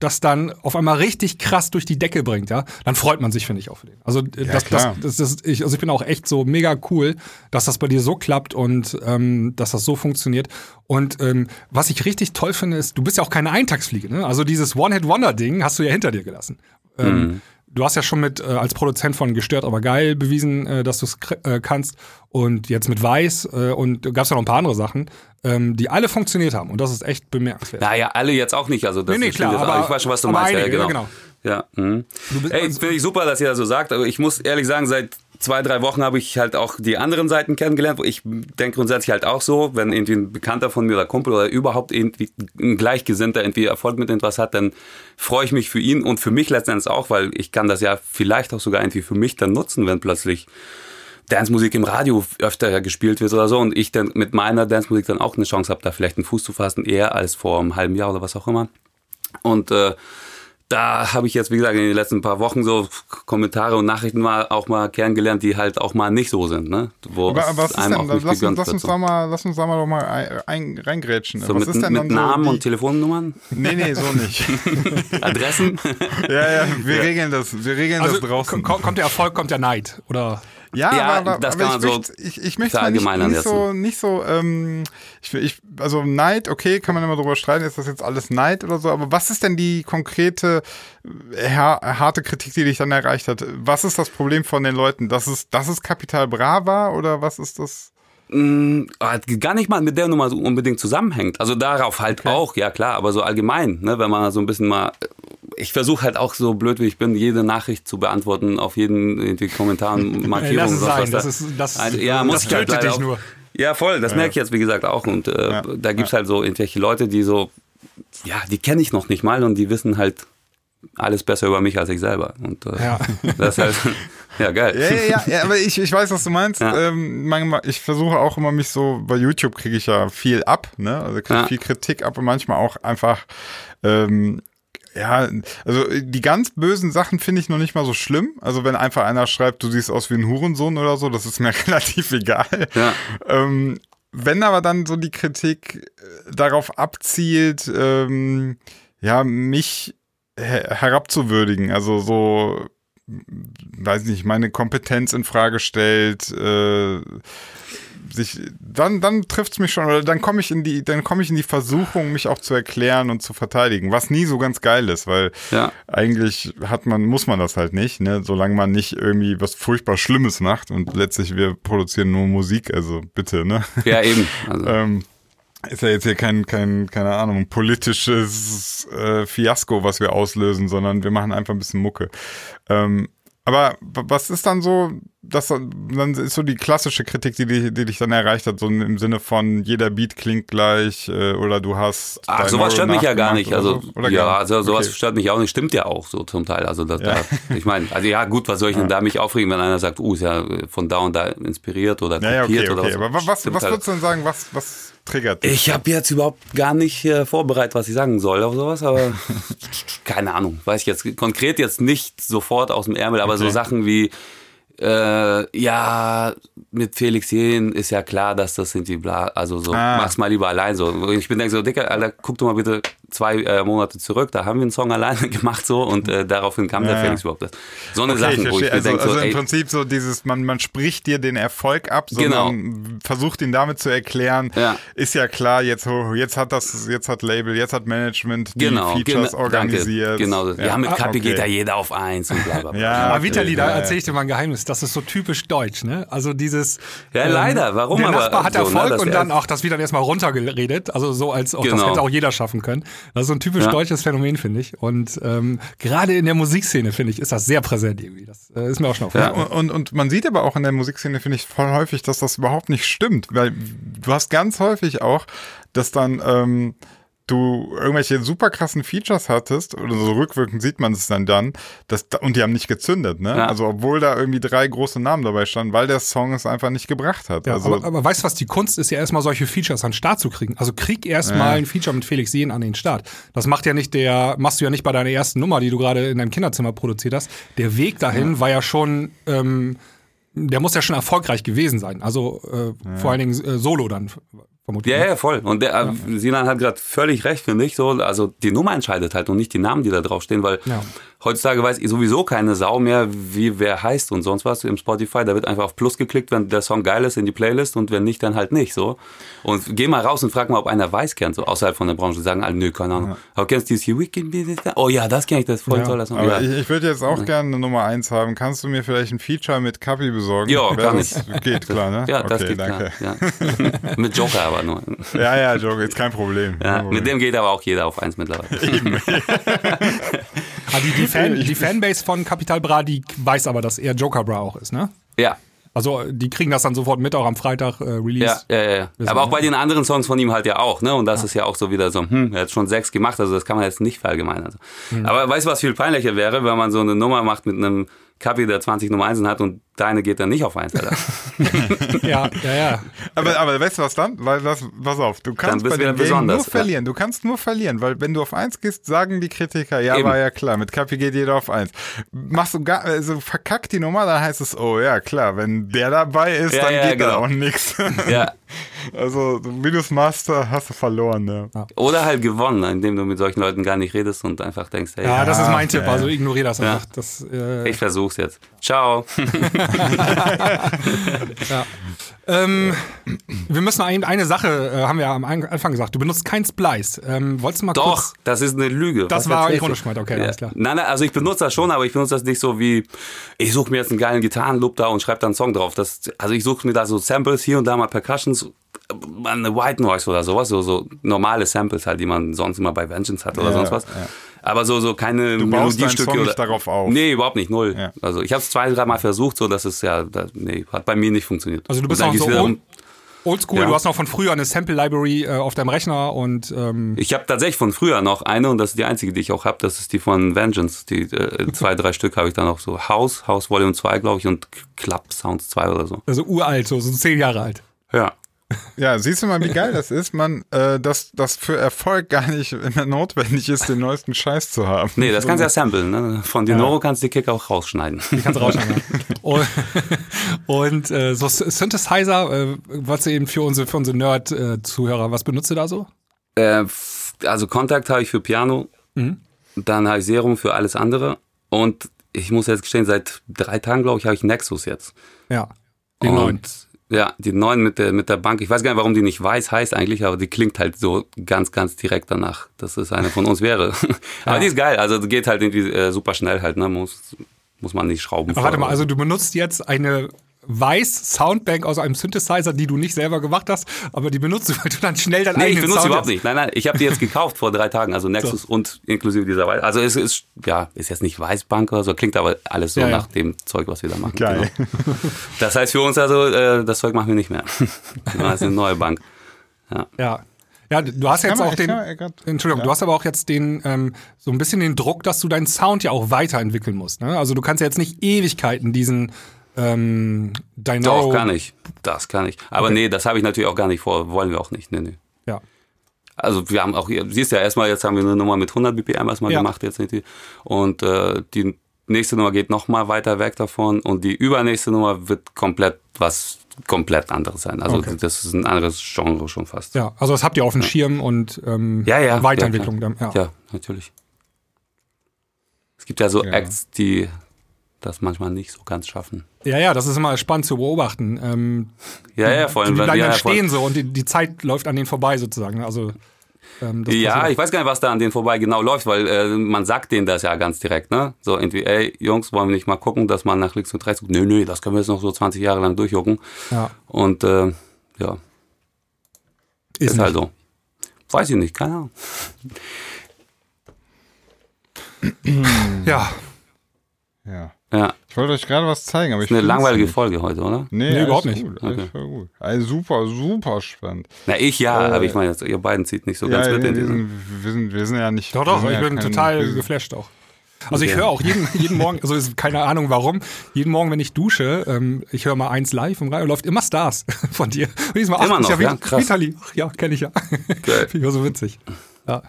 das dann auf einmal richtig krass durch die Decke bringt, ja, dann freut man sich, finde ich, auch für den. Also äh, das, das, klar. das, das, ich, also ich bin auch echt so mega cool, dass das bei dir so klappt und ähm, dass das so funktioniert. Und ähm, was ich richtig toll finde, ist, du bist ja auch keine Eintagsfliege, ne? Also dieses One-Hit-Wonder-Ding hast du ja hinter dir gelassen. Ähm, Du hast ja schon mit äh, als Produzent von Gestört aber geil bewiesen, äh, dass du es äh, kannst. Und jetzt mit Weiß äh, und gab es ja noch ein paar andere Sachen, ähm, die alle funktioniert haben. Und das ist echt bemerkenswert. Naja, alle jetzt auch nicht. Also das Nee, nee, klar, auch. aber- ich weiß schon, was du meinst. einige, ja, ja, genau. genau. Ja, mhm. bist- Ey, also- finde ich super, dass ihr das so sagt. Aber ich muss ehrlich sagen, seit zwei, drei Wochen habe ich halt auch die anderen Seiten kennengelernt. Ich denke grundsätzlich halt auch so, wenn irgendwie ein Bekannter von mir oder Kumpel oder überhaupt irgendwie ein Gleichgesinnter irgendwie Erfolg mit etwas hat, dann freue ich mich für ihn und für mich letztendlich auch, weil ich kann das ja vielleicht auch sogar irgendwie für mich dann nutzen, wenn plötzlich Dancemusik im Radio öfter gespielt wird oder so und ich dann mit meiner Dancemusik dann auch eine Chance habe, da vielleicht einen Fuß zu fassen, eher als vor einem halben Jahr oder was auch immer. Und äh, da habe ich jetzt, wie gesagt, in den letzten paar Wochen so Kommentare und Nachrichten mal auch mal kennengelernt, die halt auch mal nicht so sind, ne? Wo Aber, was ist denn, lass, uns- lass uns da mal, lass uns da mal doch mal ein, ein, reingrätschen. So was mit, ist denn mit dann Namen so und Telefonnummern, Nee, nee, so nicht. Adressen. ja, ja, wir regeln das, wir regeln Also das draußen. ko- kommt der Erfolg, kommt der Neid. Oder Ja, Ja, aber, das aber kann ich, man so möchte, ich, ich möchte mal nicht, nicht so, nicht so, ähm, ich, ich, also Neid, okay, kann man immer drüber streiten, ist das jetzt alles Neid oder so, aber was ist denn die konkrete, äh, har harte Kritik, die dich dann erreicht hat? Was ist das Problem von den Leuten? Dass es, dass es Kapital Bra war oder was ist das? Mm, ah, gar nicht mal mit der Nummer so unbedingt zusammenhängt. Also darauf halt auch, ja klar, aber so allgemein, ne, wenn man so ein bisschen mal. Ich versuche halt auch so blöd wie ich bin, jede Nachricht zu beantworten, auf jeden irgendwie Kommentar und Markierung. Lass es sein, das da- ist- das- Also, ja, muss das ich halt dich auch- nur. Ja, voll, das merke ich jetzt, wie gesagt, auch. Und äh, Ja. da gibt's halt so irgendwelche Leute, die so, ja, die kenne ich noch nicht mal und die wissen halt alles besser über mich als ich selber. Und äh, Ja. das ist halt, ja, geil. Ja, ja, ja, ja aber ich, ich weiß, was du meinst. Ja. Ähm, manchmal, ich versuche auch immer mich so, bei YouTube kriege ich ja viel ab, ne? Also kriege Ja. viel Kritik ab und manchmal auch einfach, ähm, ja, also die ganz bösen Sachen finde ich noch nicht mal so schlimm. Also wenn einfach einer schreibt, du siehst aus wie ein Hurensohn oder so, das ist mir relativ egal. Ja. Ähm, wenn aber dann so die Kritik äh, darauf abzielt, ähm, ja, mich her herabzuwürdigen, also so, weiß nicht, meine Kompetenz in Frage stellt, äh, sich, dann, dann trifft's mich schon, oder dann komme ich in die, dann komme ich in die Versuchung, mich auch zu erklären und zu verteidigen, was nie so ganz geil ist, weil Ja. eigentlich hat man, muss man das halt nicht, ne, solange man nicht irgendwie was furchtbar Schlimmes macht und letztlich wir produzieren nur Musik, also bitte, ne. Ja, eben. Also, Ähm, ist ja jetzt hier kein, kein, keine Ahnung, politisches äh, Fiasko, was wir auslösen, sondern wir machen einfach ein bisschen Mucke. Ähm, aber was ist dann so, das dann ist so die klassische Kritik, die, dich- die dich dann erreicht hat, so im Sinne von jeder Beat klingt gleich äh, oder du hast. Ach, sowas stört mich ja gar nicht. Also, so? Ja, also sowas Okay. stört mich auch nicht. Stimmt ja auch so zum Teil. Also, das, Ja. da, ich meine, also ja, gut, was soll ich denn da mich aufregen, wenn einer sagt, uh, ist ja von da und da inspiriert oder Ja, ja, kopiert okay, okay. oder Aber was. wa- was, was halt. würdest du denn sagen, was, was triggert dich? Ich habe jetzt überhaupt gar nicht äh, vorbereitet, was ich sagen soll auf sowas, aber keine Ahnung, weiß ich jetzt konkret jetzt nicht sofort aus dem Ärmel, aber so Okay. Sachen wie äh, ja, mit Felix Jähn ist ja klar, dass das sind die bla, also so, Ah. mach's mal lieber allein so. Ich bin denk so, Dicker, Alter, guck doch mal bitte zwei äh, Monate zurück, da haben wir einen Song alleine gemacht so und äh, daraufhin kam Ja, der ja. Felix überhaupt. So eine Okay, Sachen, ich wo ich mir Also, denke, so, also im ey, Prinzip so dieses, man, man spricht dir den Erfolg ab, sondern versucht ihn damit zu erklären, Ja. ist ja klar, jetzt, jetzt hat das, jetzt hat Label, jetzt hat Management die genau, Features genau, organisiert. Danke, genau. Ja, mit Kapi okay. geht da jeder auf eins und bla bla bla. Ja, Aber Vitali, da ja, ja. erzähle ich dir mal ein Geheimnis. Das ist so typisch deutsch, ne? Also dieses. Ja, leider. Warum Der aber Nachbar hat so, ne, Erfolg dass und dann auch das wieder erstmal runtergeredet. Also so als auch das Genau. hätte auch jeder schaffen können. Das ist so ein typisch Ja. deutsches Phänomen, finde ich. Und ähm, gerade in der Musikszene, finde ich, ist das sehr präsent irgendwie. Das äh, ist mir auch schon Ja, aufgefallen. und, und, und man sieht aber auch in der Musikszene, finde ich, voll häufig, dass das überhaupt nicht stimmt. Weil du hast ganz häufig auch, dass dann ähm, du irgendwelche super krassen Features hattest, oder so rückwirkend sieht man es dann dann, dass, und die haben nicht gezündet, ne? Ja. Also obwohl da irgendwie drei große Namen dabei standen, weil der Song es einfach nicht gebracht hat. Ja, also, aber, aber weißt du was, die Kunst ist ja erstmal solche Features an den Start zu kriegen. Also krieg erstmal ein Feature mit Felix Sehen an den Start. Das macht ja nicht der, machst du ja nicht bei deiner ersten Nummer, die du gerade in deinem Kinderzimmer produziert hast. Der Weg dahin war ja schon, ähm, der muss ja schon erfolgreich gewesen sein. Also äh, vor allen Dingen äh, Solo dann vermutlich. Ja, ja, voll. Und der, äh, Sinan hat gerade völlig recht, finde ich. So, also die Nummer entscheidet halt und nicht die Namen, die da draufstehen, weil Ja. heutzutage weiß sowieso keine Sau mehr, wie wer heißt und sonst was im Spotify. Da wird einfach auf Plus geklickt, wenn der Song geil ist in die Playlist und wenn nicht, dann halt nicht. So. Und geh mal raus und frag mal, ob einer weiß kennt, so außerhalb von der Branche. Sagen alle, nö, keine Ahnung. Aber kennst du dieses hier Wicked Business? Oh ja, das kenn ich, das ist voll Ja. toll. Das Song. aber ja. ich, ich würde jetzt auch gerne eine Nummer eins haben. Kannst du mir vielleicht ein Feature mit Kapi besorgen? Ja, kann das, Geht klar, ne? ja, das okay, geht danke. klar. Ja. Mit Joker aber nur. Ja, ja, Joke, ist kein Problem. Ja, Kein Problem. mit dem geht aber auch jeder auf eins mittlerweile. Ah, die, die, Fan, die Fanbase von Capital Bra, die weiß aber, dass er Joker Bra auch ist, ne? Ja, Also die kriegen das dann sofort mit, auch am Freitag äh, Release. Ja, ja, ja, ja. Aber auch bei den anderen Songs von ihm halt ja auch, ne? Und das ist ja auch so wieder so, hm, er hat schon sechs gemacht, also das kann man jetzt nicht verallgemeinern. Also. Mhm. Aber weißt du, was viel peinlicher wäre, wenn man so eine Nummer macht mit einem Kapi, der 20 Nummer 1 hat und deine geht dann nicht auf 1, Alter. ja, ja. ja. Aber, aber weißt du was dann? Weil das, pass auf, du kannst bei dem Game nur besonders, ja. verlieren. Du kannst nur verlieren, weil wenn du auf eins gehst, sagen die Kritiker, ja, Eben. war ja klar, mit Kapi geht jeder auf eins. Machst du gar, also verkackt die Nummer, dann heißt es, oh ja, klar, wenn der dabei ist, Ja, dann ja, geht da genau. auch nichts. ja. Also, wie du es machst, hast du verloren, ne? Oder halt gewonnen, indem du mit solchen Leuten gar nicht redest und einfach denkst, hey, Ja, das ist mein Tipp. ja. Also ignoriere das Ja. einfach. Das, äh, ich versuch's jetzt. Ciao. ja. ähm, wir müssen ein, eine Sache, äh, haben wir am An- Anfang gesagt. Du benutzt kein Splice. Ähm, wolltest du mal Doch, kurz. das ist eine Lüge. Das Was war ironisch gemeint, okay, alles klar. Nein, nein, also ich benutze das schon, aber ich benutze das nicht so wie, ich suche mir jetzt einen geilen Gitarrenloop da und schreibe da einen Song drauf. Das, also ich suche mir da so Samples, hier und da mal Percussions, äh, eine White Noise oder sowas, so, so normale Samples halt, die man sonst immer bei Vengeance hat oder Ja, sonst was. ja. Aber so, so keine Du baust Melodiestücke Song oder. nicht darauf auf. Nee, überhaupt nicht, null. Ja. Also ich habe es zwei, dreimal versucht, so dass es ja, da, nee, hat bei mir nicht funktioniert. Also du bist auch so um- oldschool. Ja. Du hast noch von früher eine Sample-Library äh, auf deinem Rechner und ähm, Ich habe tatsächlich von früher noch eine und das ist die einzige, die ich auch habe. Das ist die von Vengeance. Die äh, zwei, drei Stück habe ich dann noch so House, House Volume 2, glaube ich, und Club Sounds 2 oder so. also uralt, so, so zehn Jahre alt. Ja. Ja, siehst du mal, wie geil das ist, man, äh, dass das für Erfolg gar nicht notwendig ist, den neuesten Scheiß zu haben. Nee, das kannst du ja samplen. Ne? Von Dinoro kannst du die Kick auch rausschneiden. Die kannst du rausschneiden. ja. und und äh, so Synthesizer, äh, was du eben für unsere, für unsere Nerd-Zuhörer, was benutzt du da so? äh, also Kontakt habe ich für Piano, Mhm. dann habe ich Serum für alles andere und ich muss jetzt gestehen, seit drei Tagen, glaube ich, habe ich Nexus jetzt. Ja. Den und, neuen. Ja, die neuen mit der, mit der Bank. Ich weiß gar nicht, warum die nicht weiß heißt eigentlich, aber die klingt halt so ganz, ganz direkt danach, dass es eine von uns wäre. aber die ist geil, also die geht halt irgendwie äh, super schnell halt, ne? Muss, muss man nicht schrauben. Aber warte mal, also du benutzt jetzt eine weiß Soundbank aus einem Synthesizer, die du nicht selber gemacht hast, aber die benutzt du, weil du dann schnell deinen Nee, ich eigenen benutze Sound überhaupt hast. nicht. Nein, nein, ich habe die jetzt gekauft vor drei Tagen, also Nexus und inklusive dieser Weiß. Also es ist, ja, ist jetzt nicht Weißbank oder so, klingt aber alles so Ja, ja. nach dem Zeug, was wir da machen. Geil. Genau. Das heißt für uns also, äh, das Zeug machen wir nicht mehr. Das ist eine neue Bank. Ja. Ja, du hast jetzt auch den, ja, Entschuldigung, ja. du hast aber auch jetzt den, ähm, so ein bisschen den Druck, dass du deinen Sound ja auch weiterentwickeln musst. Ne? Also du kannst ja jetzt nicht Ewigkeiten diesen ähm, Dynamo. Doch, kann ich. Das kann ich. Aber Okay. nee, das habe ich natürlich auch gar nicht vor. Wollen wir auch nicht. Nee, nee. Ja. Also wir haben auch, siehst ja erstmal, jetzt haben wir eine Nummer mit 100 BPM erstmal Ja. gemacht jetzt. nicht Und äh, die nächste Nummer geht noch mal weiter weg davon und die übernächste Nummer wird komplett was komplett anderes sein. Also Okay. das ist ein anderes Genre schon fast. Ja, also das habt ihr auf dem Schirm und ähm, Ja, ja, Weiterentwicklung. ja, dann, Ja, ja. natürlich. Es gibt ja so Ja. Acts, die das manchmal nicht so ganz schaffen. Ja, ja, das ist immer spannend zu beobachten. Ähm, Ja, ja, vor die allem. bleiben ja, dann stehen so und die, die Zeit läuft an denen vorbei sozusagen. Also ähm, das Ja, passiert. ich weiß gar nicht, was da an denen vorbei genau läuft, weil äh, man sagt denen das ja ganz direkt, ne? So irgendwie, ey, Jungs, wollen wir nicht mal gucken, dass man nach links und rechts guckt? Nö, nö, das können wir jetzt noch so 20 Jahre lang durchjucken. ja, Und äh, ja, ist, ist, halt so. Weiß ich nicht, keine Ahnung. Ja, Ja. Ja, wollte euch gerade was zeigen, aber ich ist eine langweilige nicht. Folge heute, oder? Nee, Nee, überhaupt nicht. Gut, Okay. voll gut. Also super, super spannend. Na, ich ja, Äh, aber ich meine, ihr beiden zieht nicht so ganz ja, mit wir, in diesen. sind, wir, sind, wir sind ja nicht. doch, doch, ich ja bin kein- total geflasht auch. Also ich Okay. höre auch jeden, jeden Morgen, also ist keine Ahnung warum, jeden Morgen, wenn ich dusche, ähm, ich höre mal eins live im Radio, läuft immer Stars von dir. Und diesmal, Immer ach, ist noch, ja, ja, krass. Vitali. Ach ja, kenne ich ja. Geil. Finde ich auch so witzig. Ja,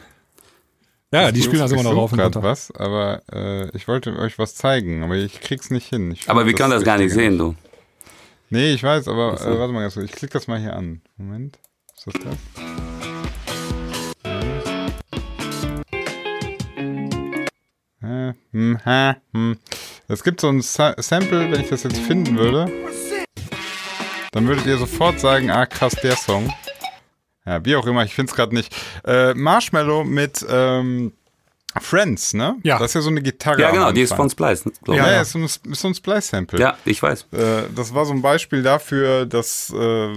ja die spielen das immer noch rauf und runter. was, aber äh, ich wollte euch was zeigen, aber ich krieg's nicht hin. Ich Aber wir können das gar nicht sehen, du. Nee, ich weiß, aber äh, warte mal ganz kurz. Ich klicke das mal hier an. Moment. Ist das das? Hm, hm. Es gibt so ein Sa Sample, wenn ich das jetzt finden würde, dann würdet ihr sofort sagen, ah krass, der Song. Ja, wie auch immer, ich finde es gerade nicht. Äh, Marshmallow mit ähm, Friends, ne? Ja. Das ist ja so eine Gitarre. Ja, genau, die ist von Splice, glaube Ja, ich. ja, ist so ein, ist so ein Splice-Sample. Ja, ich weiß. Äh, das war so ein Beispiel dafür, dass äh,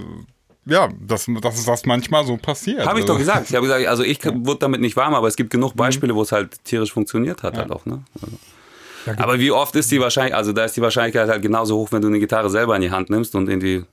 ja, dass, dass das manchmal so passiert. Habe ich doch Also, gesagt. Ich habe gesagt, also ich wurde damit nicht warm, aber es gibt Mhm. genug Beispiele, wo es halt tierisch funktioniert hat halt auch, ne? Also. Ja, aber wie oft ist die Wahrscheinlichkeit, also da ist die Wahrscheinlichkeit halt genauso hoch, wenn du eine Gitarre selber in die Hand nimmst und in die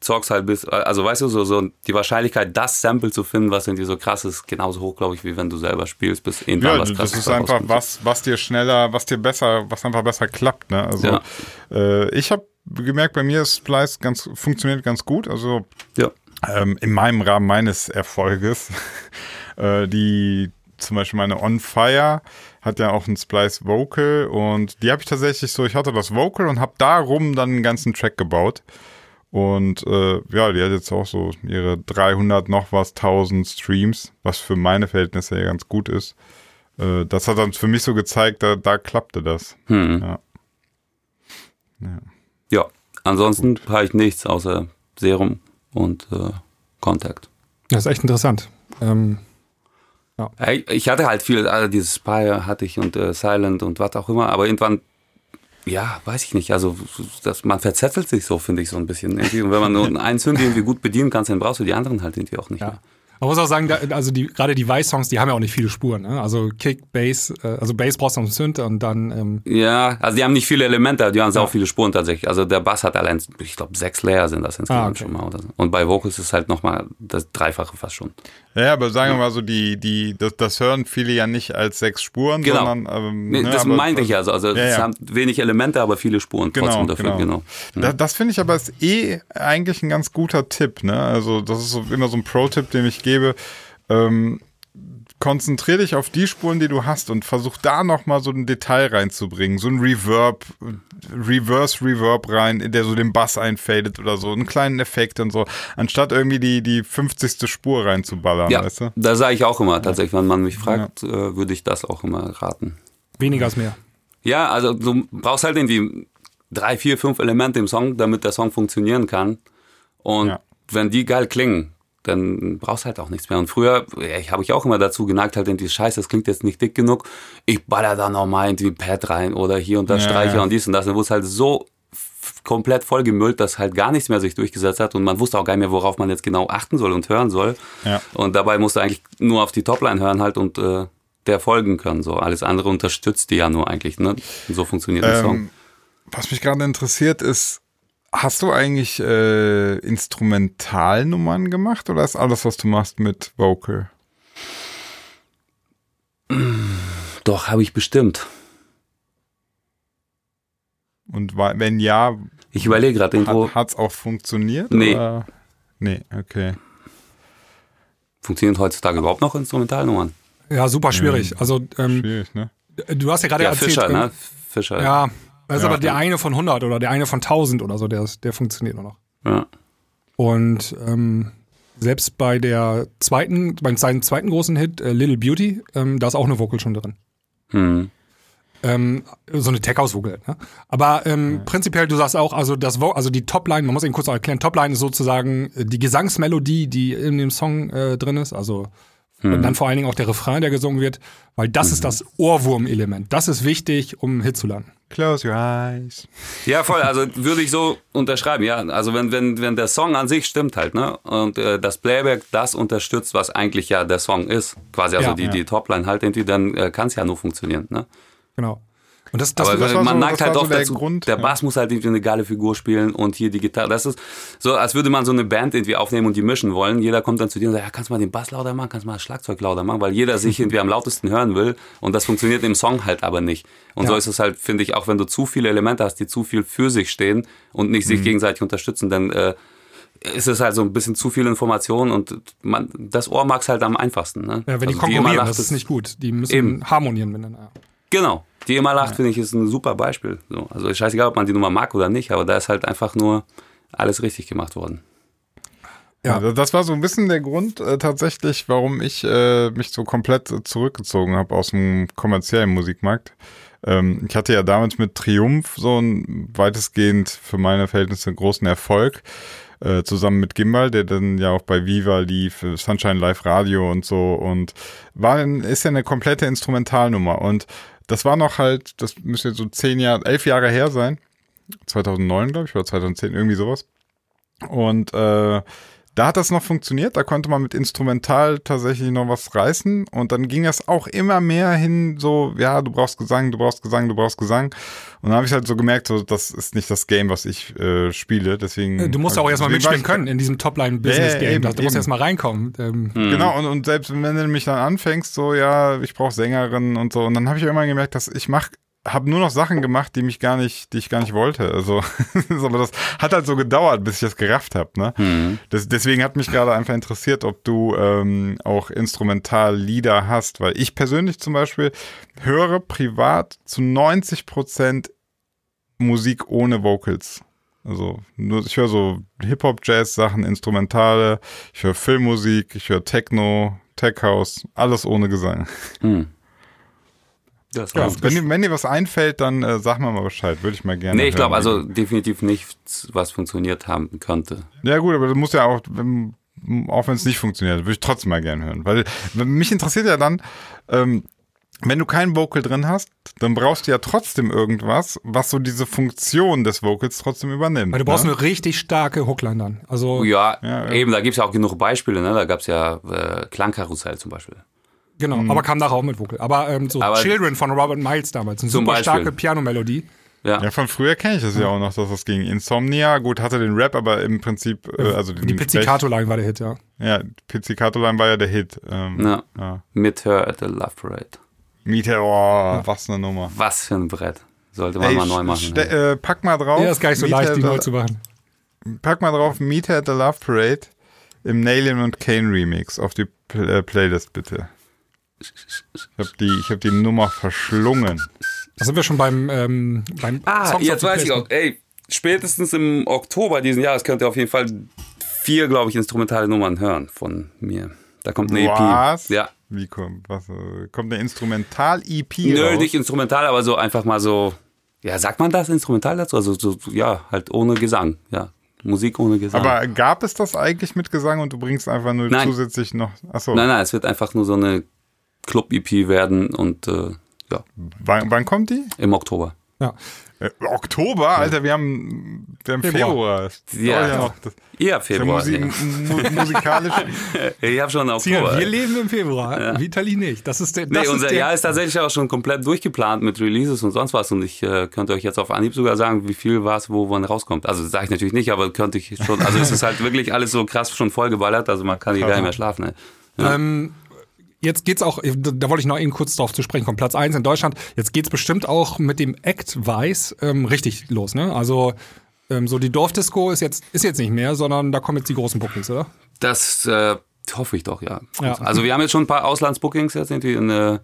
zockst halt bis, also weißt du, so, so die Wahrscheinlichkeit, das Sample zu finden, was irgendwie so krass ist, genauso hoch, glaube ich, wie wenn du selber spielst, bis irgendwann Ja, was das krasses ist dabei einfach was, was dir schneller, was dir besser, was einfach besser klappt. Ne? Also Ja. äh, ich habe gemerkt, bei mir ist Splice ganz funktioniert ganz gut. Also Ja. ähm, in meinem Rahmen meines Erfolges. äh, die zum Beispiel meine On Fire hat ja auch ein Splice Vocal und die habe ich tatsächlich so, ich hatte das Vocal und habe darum dann einen ganzen Track gebaut. Und äh, ja, die hat jetzt auch so ihre 300 noch was 1000 Streams, was für meine Verhältnisse ja ganz gut ist. Äh, das hat dann für mich so gezeigt, da, da klappte das. Hm. Ja. Ja, ansonsten habe ich nichts außer Serum und äh, Contact. Das ist echt interessant. Ähm, Ja, ich- Ich hatte halt viel, also dieses Spire hatte ich und äh, Silent und was auch immer, aber irgendwann, ja, weiß ich nicht, also das, man verzettelt sich so, finde ich, so ein bisschen. Irgendwie. Und wenn man nur einen Synthi irgendwie gut bedienen kannst, dann brauchst du die anderen halt irgendwie auch nicht ja. mehr. Man muss auch sagen, da, also die, gerade die Weiß-Songs, die haben ja auch nicht viele Spuren. Ne? Also Kick, Bass, äh, also Bass brauchst du noch einen Synth und dann ähm, Ja, also die haben nicht viele Elemente, die haben auch viele Spuren tatsächlich. Also der Bass hat allein, ich glaube, sechs Layer sind das insgesamt Ah, okay. schon mal. Oder so. Und bei Vocals ist es halt nochmal das Dreifache fast schon. Ja, aber sagen wir mal so, die, die, das, das hören viele ja nicht als sechs Spuren, Genau. sondern ähm, Nee, ne, das meinte ich ja. Also, also Ja, es ja. haben wenig Elemente, aber viele Spuren trotzdem dafür. Genau. Da, das finde ich aber ist eh eigentlich ein ganz guter Tipp. Ne? Also das ist so, immer so ein Pro-Tipp, den ich gebe. Ähm, konzentrier dich auf die Spuren, die du hast und versuch da nochmal so ein Detail reinzubringen. So ein Reverb, Reverse Reverb rein, in der so den Bass einfadet oder so, einen kleinen Effekt und so, anstatt irgendwie die, die 50. Spur reinzuballern, Ja, weißt du? da sage ich auch immer tatsächlich, wenn man mich fragt, äh, würde ich das auch immer raten. weniger ist mehr. Ja, also du brauchst halt irgendwie drei, vier, fünf Elemente im Song, damit der Song funktionieren kann. Und Ja. wenn die geil klingen, dann brauchst du halt auch nichts mehr. Und früher, ja, ich habe ich auch immer dazu geneigt, halt irgendwie, scheiße, das klingt jetzt nicht dick genug. Ich baller da nochmal irgendwie Pad rein oder hier und da Ja, Streicher ja. und dies und das. Dann wurde es halt so komplett vollgemüllt, dass halt gar nichts mehr sich durchgesetzt hat und man wusste auch gar nicht mehr, worauf man jetzt genau achten soll und hören soll. Ja. Und dabei musst du eigentlich nur auf die Topline hören halt und äh, der folgen können. So alles andere unterstützt die ja nur eigentlich. Ne? Und so funktioniert der Song. Ähm, was mich gerade interessiert ist, hast du eigentlich äh, Instrumentalnummern gemacht oder ist alles, was du machst, mit Vocal? Doch, habe ich bestimmt. Und wenn ja, Ich überlege gerade irgendwo. hat es auch funktioniert? Nee. Oder? Nee, okay. Funktionieren heutzutage überhaupt noch Instrumentalnummern? Ja, super schwierig. Also ähm, Schwierig, ne? du hast ja gerade Ja, erzählt, Fischer, ähm, ne? Fischer. Ja, das ist Ja. aber der eine von 100 oder der eine von 1000 oder so, der, ist- der funktioniert nur noch. Ja. Und ähm, selbst bei der zweiten, bei seinem zweiten großen Hit, äh, Little Beauty, ähm, da ist auch eine Vocal schon drin. Hm. Ähm, so eine Tech-House-Vocal. Ne? Aber ähm, prinzipiell, du sagst auch, also das Vo also die Topline, man muss eben kurz erklären, Topline ist sozusagen äh, die Gesangsmelodie, die in dem Song äh, drin ist, also und dann vor allen Dingen auch der Refrain, der gesungen wird, weil das ist das Ohrwurm-Element. Das ist wichtig, um einen Hit zu landen. Close your eyes. Ja, voll. Also würde ich so unterschreiben. Ja, also wenn, wenn, wenn der Song an sich stimmt halt, ne? Und äh, das Playback das unterstützt, was eigentlich ja der Song ist, quasi also Ja. die, Ja. die Topline halt irgendwie, dann äh, kann es ja nur funktionieren, ne? Genau. Und das, das, Aber das man so- neigt halt war so dazu, Grund, der ja. Bass muss halt irgendwie eine geile Figur spielen und hier die Gitarre. Das ist so, als würde man so eine Band irgendwie aufnehmen und die mischen wollen. Jeder kommt dann zu dir und sagt, ja, kannst du mal den Bass lauter machen, kannst du mal das Schlagzeug lauter machen, weil jeder sich irgendwie am lautesten hören will und das funktioniert im Song halt aber nicht. Und Ja. so ist es halt, finde ich, auch wenn du zu viele Elemente hast, die zu viel für sich stehen und nicht Mhm. sich gegenseitig unterstützen, dann äh, ist es halt so ein bisschen zu viel Information und man, das Ohr mag es halt am einfachsten. Ne? ja, wenn die Also konkurrieren, Immerlacht das ist nicht gut. Die müssen Eben. harmonieren miteinander. Genau. Die immer lacht, finde ich, ist ein super Beispiel. So, also ist scheißegal, ob man die Nummer mag oder nicht, aber da ist halt einfach nur alles richtig gemacht worden. Ja. Ja. das war so ein bisschen der Grund äh, tatsächlich, warum ich äh, mich so komplett äh, zurückgezogen habe aus dem kommerziellen Musikmarkt. Ähm, ich hatte ja damals mit Triumph so einen weitestgehend für meine Verhältnisse großen Erfolg. Äh, zusammen mit Gimbal, der dann ja auch bei Viva lief, äh, Sunshine Live Radio und so und war ist ja eine komplette Instrumentalnummer und das war noch halt, das müsste jetzt so zehn Jahre, elf Jahre her sein, 2009 glaube ich oder 2010 irgendwie sowas. Und äh, da hat das noch funktioniert, da konnte man mit Instrumental tatsächlich noch was reißen und dann ging das auch immer mehr hin, so, ja, du brauchst Gesang, du brauchst Gesang, du brauchst Gesang. Und dann habe ich halt so gemerkt, so, das ist nicht das Game, was ich äh, spiele, deswegen. Du musst ja auch erstmal mitspielen können in diesem Topline-Business-Game. Ja, du musst erstmal reinkommen. Ähm, Genau, und, und selbst wenn du mich dann anfängst, so, ja, ich brauche Sängerinnen und so, und dann habe ich irgendwann gemerkt, dass ich mach habe nur noch Sachen gemacht, die mich gar nicht, die ich gar nicht wollte. Also, aber das hat halt so gedauert, bis ich das gerafft habe. Ne? Mhm. Das, deswegen hat mich gerade einfach interessiert, ob du ähm, auch Instrumentallieder hast, weil ich persönlich zum Beispiel höre privat zu 90 Prozent Musik ohne Vocals. Also nur, ich höre so Hip-Hop-Jazz-Sachen, Instrumentale, ich höre Filmmusik, ich höre Techno, Tech House, alles ohne Gesang. Hm. Das Ja. Wenn dir, wenn dir was einfällt, dann äh, sag mal mal Bescheid, würde ich mal gerne. Nee, ich glaube also definitiv nichts, was funktioniert haben könnte. Ja gut, aber du musst ja auch, wenn, auch wenn es nicht funktioniert, würde ich trotzdem mal gerne hören. Weil mich interessiert ja dann, ähm, wenn du keinen Vocal drin hast, dann brauchst du ja trotzdem irgendwas, was so diese Funktion des Vocals trotzdem übernimmt. weil du brauchst ne? eine richtig starke Hookline dann. Also, Ja, Ja, ja. eben, da gibt es ja auch genug Beispiele. Ne? Da gab es ja äh, Klangkarussell zum Beispiel. Genau. Aber kam nachher auch mit Vocal. Aber ähm, so Mhm. Aber- Children von Robert Miles damals. Eine super Beispiel. starke Pianomelodie. Ja. Ja, von früher kenne ich das ja auch noch, dass das ging. Insomnia, gut, hatte den Rap, aber im Prinzip, äh, also Die Pizzicato-Line war der Hit, ja. Ja, Pizzicato-Line war ja der Hit. Ähm, Ja. ja. Mit Her at the Love Parade. Miete, oh, was eine Nummer. Was für ein Brett. Sollte man Ey, mal neu machen. äh, pack mal drauf. Ja, ist gar nicht so Meet leicht, die neu zu machen. Pack mal drauf Meet at the Love Parade im Nailin und Kane Remix auf die Pl äh, Playlist bitte. Ich habe die, ich hab die Nummer verschlungen. Da sind wir schon beim, ähm, beim Ah, Songs jetzt weiß ich auch. Ey, spätestens im Oktober diesen Jahres könnt ihr auf jeden Fall vier, glaube ich, instrumentale Nummern hören von mir. Da kommt eine Was? EP. Ja. Wie kommt, was, kommt eine Instrumental-EP Nö, raus? nicht instrumental, aber so einfach mal so. Ja, sagt man das instrumental dazu? Also so, ja, halt ohne Gesang. Ja, Musik ohne Gesang. Aber gab es das eigentlich mit Gesang und du bringst einfach nur Nein. zusätzlich noch. Achso, nein, nein, es wird einfach nur so eine Club-EP werden und äh, ja, wann, wann kommt die? im Oktober. Ja. Äh, Oktober? Alter, wir haben, wir haben Februar. Februar. Ja. dauert noch. Das ist Ja, ja Februar. Musik, ja. mu musikalisch. Ich habe schon Oktober. wir leben im Februar, Vitali nicht. Das ist der, das Nee, ist unser der, Jahr ist tatsächlich auch schon komplett durchgeplant mit Releases und sonst was. Und ich äh, könnte euch jetzt auf Anhieb sogar sagen, wie viel war es, wo wann rauskommt. Also sage ich natürlich nicht, aber könnte ich schon. Also es ist halt wirklich alles so krass schon vollgeballert. Also man kann hier gar nicht mehr schlafen. Ne? Ähm, jetzt geht's auch, da da wollte ich noch eben kurz drauf zu sprechen kommen, Platz 1 in Deutschland. Jetzt geht's bestimmt auch mit dem Act Weiß ähm, richtig los, ne? Also ähm, so die Dorfdisco ist jetzt, ist jetzt nicht mehr, sondern da kommen jetzt die großen Bookings, oder? Das äh, hoffe ich doch, ja. Ja. Also wir haben jetzt schon ein paar Auslandsbookings jetzt irgendwie in äh,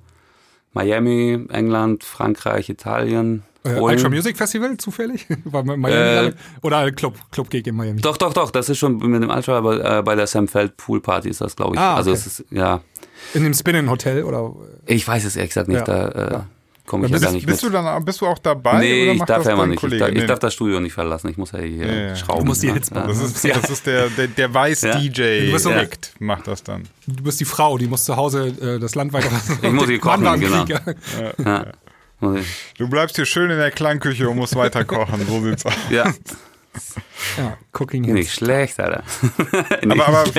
Miami, England, Frankreich, Italien. Äh. Ultra Music Festival zufällig? War Miami Äh, oder Club, Club Gig in Miami? Doch, doch, doch, das ist schon mit dem Ultra, aber äh, bei der Sam Feld Pool Party ist das, glaube ich. Ah, Also okay. es ist, ja, In dem Spin-In Hotel oder? ich weiß es ehrlich gesagt nicht, Ja. da äh, komme ich ja Bist, gar nicht bist, mit. du dann, bist du auch dabei? nee, oder ich darf das ja immer nicht. Ich, darf, ich Nee. darf das Studio nicht verlassen. Ich muss ja hier Ja, ja. schrauben. Du musst die ne? Hits machen. Das ist, das ist der, der, der Ja. Weiß-DJ. Du bist direkt macht das dann. Du bist die Frau, die muss zu Hause äh, das Land weiter. Ich muss hier kochen, genau. Ja. Du bleibst hier schön in der Klangküche und musst weiter kochen. So sieht's aus. Ja, Ja, Cooking Hits. nicht schlecht, Alter. Nicht Aber, aber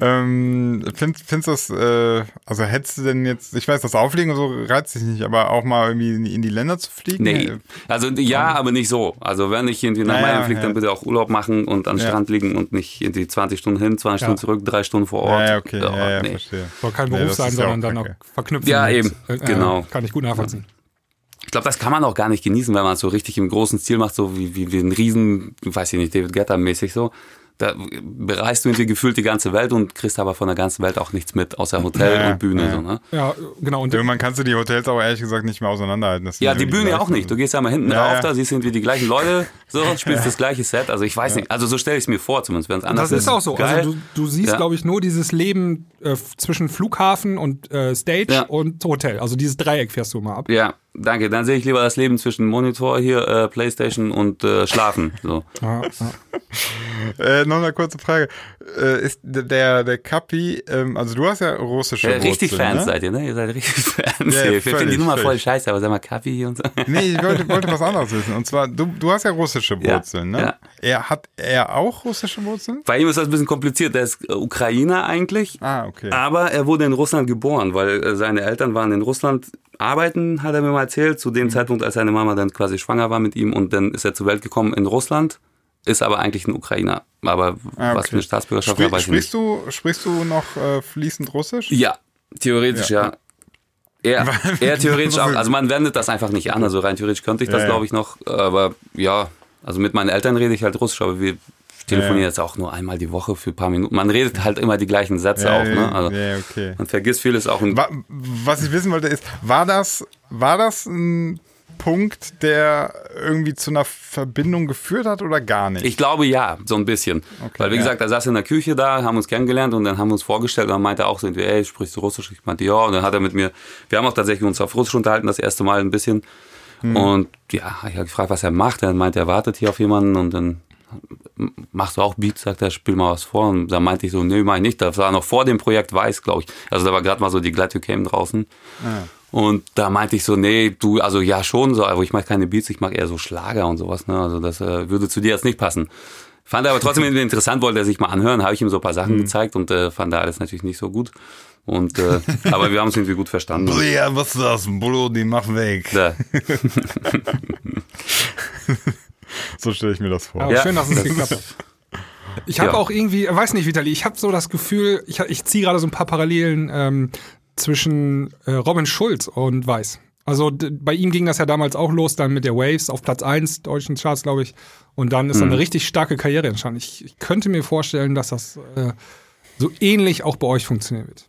ähm, find, findest du das, äh, also hättest du denn jetzt, ich weiß, das Auflegen und so reizt dich nicht, aber auch mal irgendwie in, in die Länder zu fliegen? Nee, also ja, aber nicht so. Also wenn ich irgendwie nach Ja, Miami ja, fliege, dann ja. bitte auch Urlaub machen und am Ja. Strand liegen und nicht irgendwie 20 Stunden hin, 20 Ja. Stunden zurück, drei Stunden vor Ort. Ja, okay, Oh, ja, ja, nee. verstehe. Soll kein Beruf sein, sondern auch dann auch verknüpfen. Ja, mit, eben, äh, genau. Kann ich gut nachvollziehen. Ich glaube, das kann man auch gar nicht genießen, wenn man es so richtig im großen Stil macht, so wie, wie, wie ein Riesen, weiß ich nicht, David Guetta mäßig so. Da bereist du irgendwie gefühlt die ganze Welt und kriegst aber von der ganzen Welt auch nichts mit, außer Hotel Ja, und Bühne. ja. So, ne? Ja, genau. Und Irgendwann kannst du die Hotels auch ehrlich gesagt nicht mehr auseinanderhalten. Ja, die Bühne auch nicht. Du gehst ja mal hinten Ja, rauf, da siehst du irgendwie die gleichen Leute, so, spielst das gleiche Set. Also ich weiß nicht, also so stelle ich es mir vor, zumindest wenn es anders das ist auch so. Geil. Also du, du siehst, Ja. glaube ich, nur dieses Leben äh, zwischen Flughafen und äh, Stage Ja. und Hotel. Also dieses Dreieck fährst du mal ab. Ja, danke. Dann sehe ich lieber das Leben zwischen Monitor hier, äh, Playstation und äh, Schlafen. So. Ja, ja. Äh, noch eine kurze Frage. Äh, ist der, der Kapi, ähm, also du hast ja russische Äh, richtig Wurzeln, Fans ne? seid ihr, ne? Ihr seid richtig Fans. Ja, hier. ich finde die völlig, Nummer voll völlig. scheiße, aber sag mal Kaffee und so. Nee, ich wollte, wollte was anderes wissen. Und zwar, du, du hast ja russische Ja, Wurzeln, ne? ja. Er hat er auch russische Wurzeln? Bei ihm ist das ein bisschen kompliziert. Der ist Ukrainer eigentlich. Ah, okay. Aber er wurde in Russland geboren, weil äh, seine Eltern waren in Russland arbeiten, hat er mir mal erzählt, zu dem Mhm. Zeitpunkt, als seine Mama dann quasi schwanger war mit ihm und dann ist er zur Welt gekommen in Russland, ist aber eigentlich ein Ukrainer. Aber Ah, was okay. für eine Staatsbürgerschaft Sprich, weiß ich sprichst, nicht. du, sprichst du noch äh, fließend Russisch? Ja, theoretisch ja. Er, er theoretisch auch, also man wendet das einfach nicht an, also rein theoretisch könnte ich das Ja, ja. glaube ich noch, aber ja, also mit meinen Eltern rede ich halt Russisch, aber wir telefonieren Ja, jetzt auch nur einmal die Woche für ein paar Minuten. Man redet halt immer die gleichen Sätze Ja, auch, ne? Also ja, okay. man vergisst vieles auch. Was ich wissen wollte ist, war das, war das ein Punkt, der irgendwie zu einer Verbindung geführt hat oder gar nicht? Ich glaube ja, so ein bisschen. Weil wie ja. gesagt, er saß in der Küche da, haben uns kennengelernt und dann haben wir uns vorgestellt und dann meinte er auch irgendwie, ey, sprichst du Russisch? Ich meinte, ja. Und dann hat er mit mir, wir haben auch tatsächlich uns auf Russisch unterhalten, das erste Mal ein bisschen. Hm. Und ja, ich habe gefragt, was er macht. Er meinte, er wartet hier auf jemanden und dann machst du auch Beats, sagt er, spiel mal was vor. Und dann meinte ich so, nee, mach ich nicht. Das war noch vor dem Projekt Weiß, glaube ich. Also da war gerade mal so die Glad You Came draußen. Und da meinte ich so, nee, du, also ja schon, so, aber ich mache keine Beats, ich mache eher so Schlager und sowas, ne? Also das äh, würde zu dir jetzt nicht passen. Fand er aber trotzdem interessant, wollte er sich mal anhören, habe ich ihm so ein paar Sachen gezeigt und äh, fand er alles natürlich nicht so gut. Und äh, aber wir haben uns irgendwie gut verstanden. ja, was ist das? Brudi, mach weg. Ja, So stelle ich mir das vor. Aber Ja. schön, dass es geklappt hat. Ich habe Ja. auch irgendwie, weiß nicht, Vitali, ich habe so das Gefühl, ich, ich ziehe gerade so ein paar Parallelen ähm, zwischen äh, Robin Schulz und Weiß. Also bei ihm ging das ja damals auch los, dann mit der Waves auf Platz 1 deutschen Charts, glaube ich. Und dann ist Mhm. dann eine richtig starke Karriere entstanden. Ich, ich könnte mir vorstellen, dass das äh, so ähnlich auch bei euch funktionieren wird.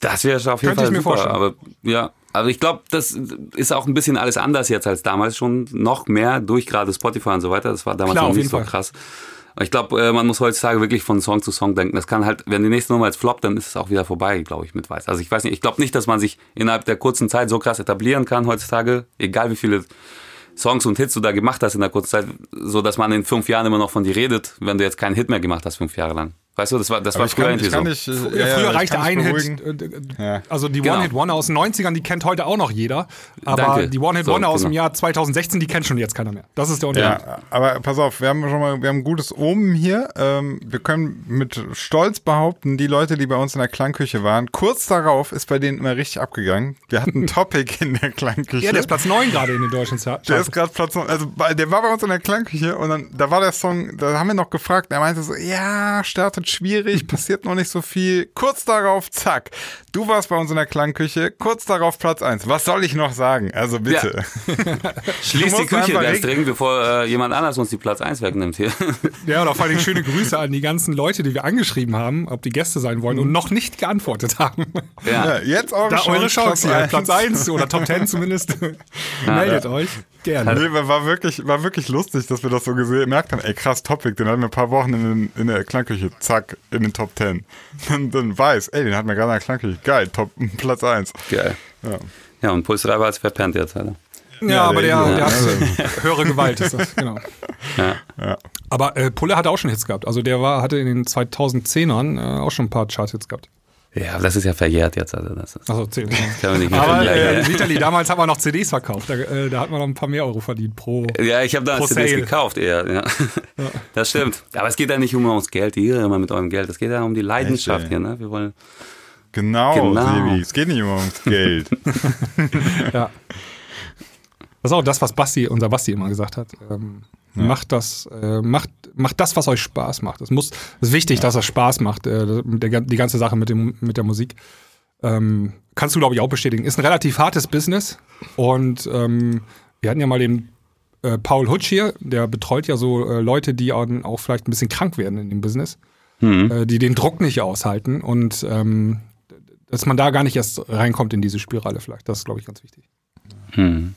Das wäre auf jeden Könnte ich Fall mir super. vorstellen. Aber ja, aber ich glaube, das ist auch ein bisschen alles anders jetzt als damals schon. Noch mehr durch gerade Spotify und so weiter. Das war damals Klar, noch nicht so Fall. krass. Ich glaube, äh, man muss heutzutage wirklich von Song zu Song denken. Das kann halt, wenn die nächste Nummer jetzt floppt, dann ist es auch wieder vorbei, glaube ich, mit Weiß. Also ich weiß nicht, ich glaube nicht, dass man sich innerhalb der kurzen Zeit so krass etablieren kann heutzutage, egal wie viele Songs und Hits du da gemacht hast in der kurzen Zeit, so dass man in fünf Jahren immer noch von dir redet, wenn du jetzt keinen Hit mehr gemacht hast, fünf Jahre lang. Weißt du, das war, das Aber war ich früher kann, irgendwie so. nicht, äh, Ja, ja, früher ich reichte ein beruhigen. Hit. äh. Also die Genau. One-Hit-Wonder aus den 90ern, die kennt heute auch noch jeder. Aber Danke. die One-Hit-Wonder So, aus dem genau. Jahr 2016, die kennt schon jetzt keiner mehr. Das ist der Unterschied. Ja, aber pass auf, wir haben schon mal, wir haben ein gutes Omen hier. Ähm, wir können mit Stolz behaupten, die Leute, die bei uns in der Klangküche waren, kurz darauf ist bei denen immer richtig abgegangen. Wir hatten ein Topic in der Klangküche. Ja, der ist Platz 9 gerade in den deutschen Charts. Der ist gerade Platz, also bei- der war bei uns in der Klangküche und dann, da war der Song, da haben wir noch gefragt, er meinte so, ja, startet schwierig, passiert noch nicht so viel. Kurz darauf, zack. Du warst bei uns in der Klangküche, kurz darauf Platz 1. Was soll ich noch sagen? Also bitte. Schließ die Küche ganz dringend, bevor äh, jemand anders uns die Platz 1 wegnimmt hier. Ja, und auch vor allem schöne Grüße an die ganzen Leute, die wir angeschrieben haben, ob die Gäste sein wollen und noch nicht geantwortet haben. ja. Ja, jetzt eure Da Chance, eure Chance. Platz 1 oder Top 10 zumindest. Meldet euch. Gerne. Nee, war wirklich, war wirklich lustig, dass wir das so gesehen, gemerkt haben. Ey, krass, Topic, den hatten wir ein paar Wochen in, den, in der Klangküche, zack, in den Top 10. Dann, dann weiß, ey, den hatten wir gerade in der Klangküche. Geil, Top, Platz 1. Geil. Ja. Ja, und Puls 3 war jetzt verpennt jetzt, Alter. Ja, Ja, aber der der, der hat höhere Gewalt ist das, genau. Ja. Ja. Aber äh, Pulle hat auch schon Hits gehabt. Also der war, hatte in den 2010ern äh, auch schon ein paar Chart-Hits gehabt. Ja, aber das ist ja verjährt jetzt, Alter. Das ist, Also zehn. kann man nicht mehr Aber äh, ja. Vitali, damals hat man noch CDs verkauft. Da, äh, da hat man noch ein paar mehr Euro verdient pro. Ja, ich habe da CDs Sale. gekauft eher. Ja. Das stimmt. Aber es geht ja nicht um ums Geld, ihr immer mit eurem Geld. Es geht ja um die Leidenschaft ey. hier. Ne? Wir wollen. Genau, Genau. Sebi, es geht nicht immer ums Geld. Ja. Das ist auch das, was Basti, unser Basti immer gesagt hat. Ähm, Macht das, äh, macht, macht das, was euch Spaß macht. Es muss, es ist wichtig, dass es Spaß macht, äh, der, die ganze Sache mit, dem, mit der Musik. Ähm, kannst du, glaube ich, auch bestätigen. Ist ein relativ hartes Business. Und ähm, wir hatten ja mal den äh, Paul Hutsch hier, der betreut ja so äh, Leute, die auch, auch vielleicht ein bisschen krank werden in dem Business, äh, die den Druck nicht aushalten und ähm, dass man da gar nicht erst reinkommt in diese Spirale vielleicht. Das ist, glaube ich, ganz wichtig. Hm.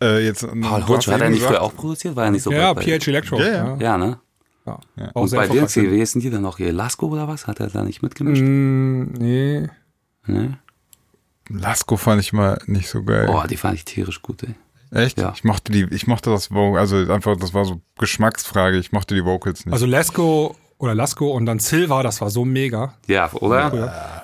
Äh, jetzt, Paul Hutsch, hat er nicht früher auch produziert? War er nicht so Ja, PH Electro. Ja, ja. Ja, ne? ja. Und bei dir, wie hießen die dann noch? Hier, Lasko oder was? Hat er da nicht mitgemischt? Mm, nee. Ne? Lasko fand ich mal nicht so geil. Boah, die fand ich tierisch gut, ey. Echt? Ja. Ich mochte die, ich mochte das also einfach, das war so Geschmacksfrage, ich mochte die Vocals nicht. Also Lesko oder Lasko und dann Silva, das war so mega. Ja, oder?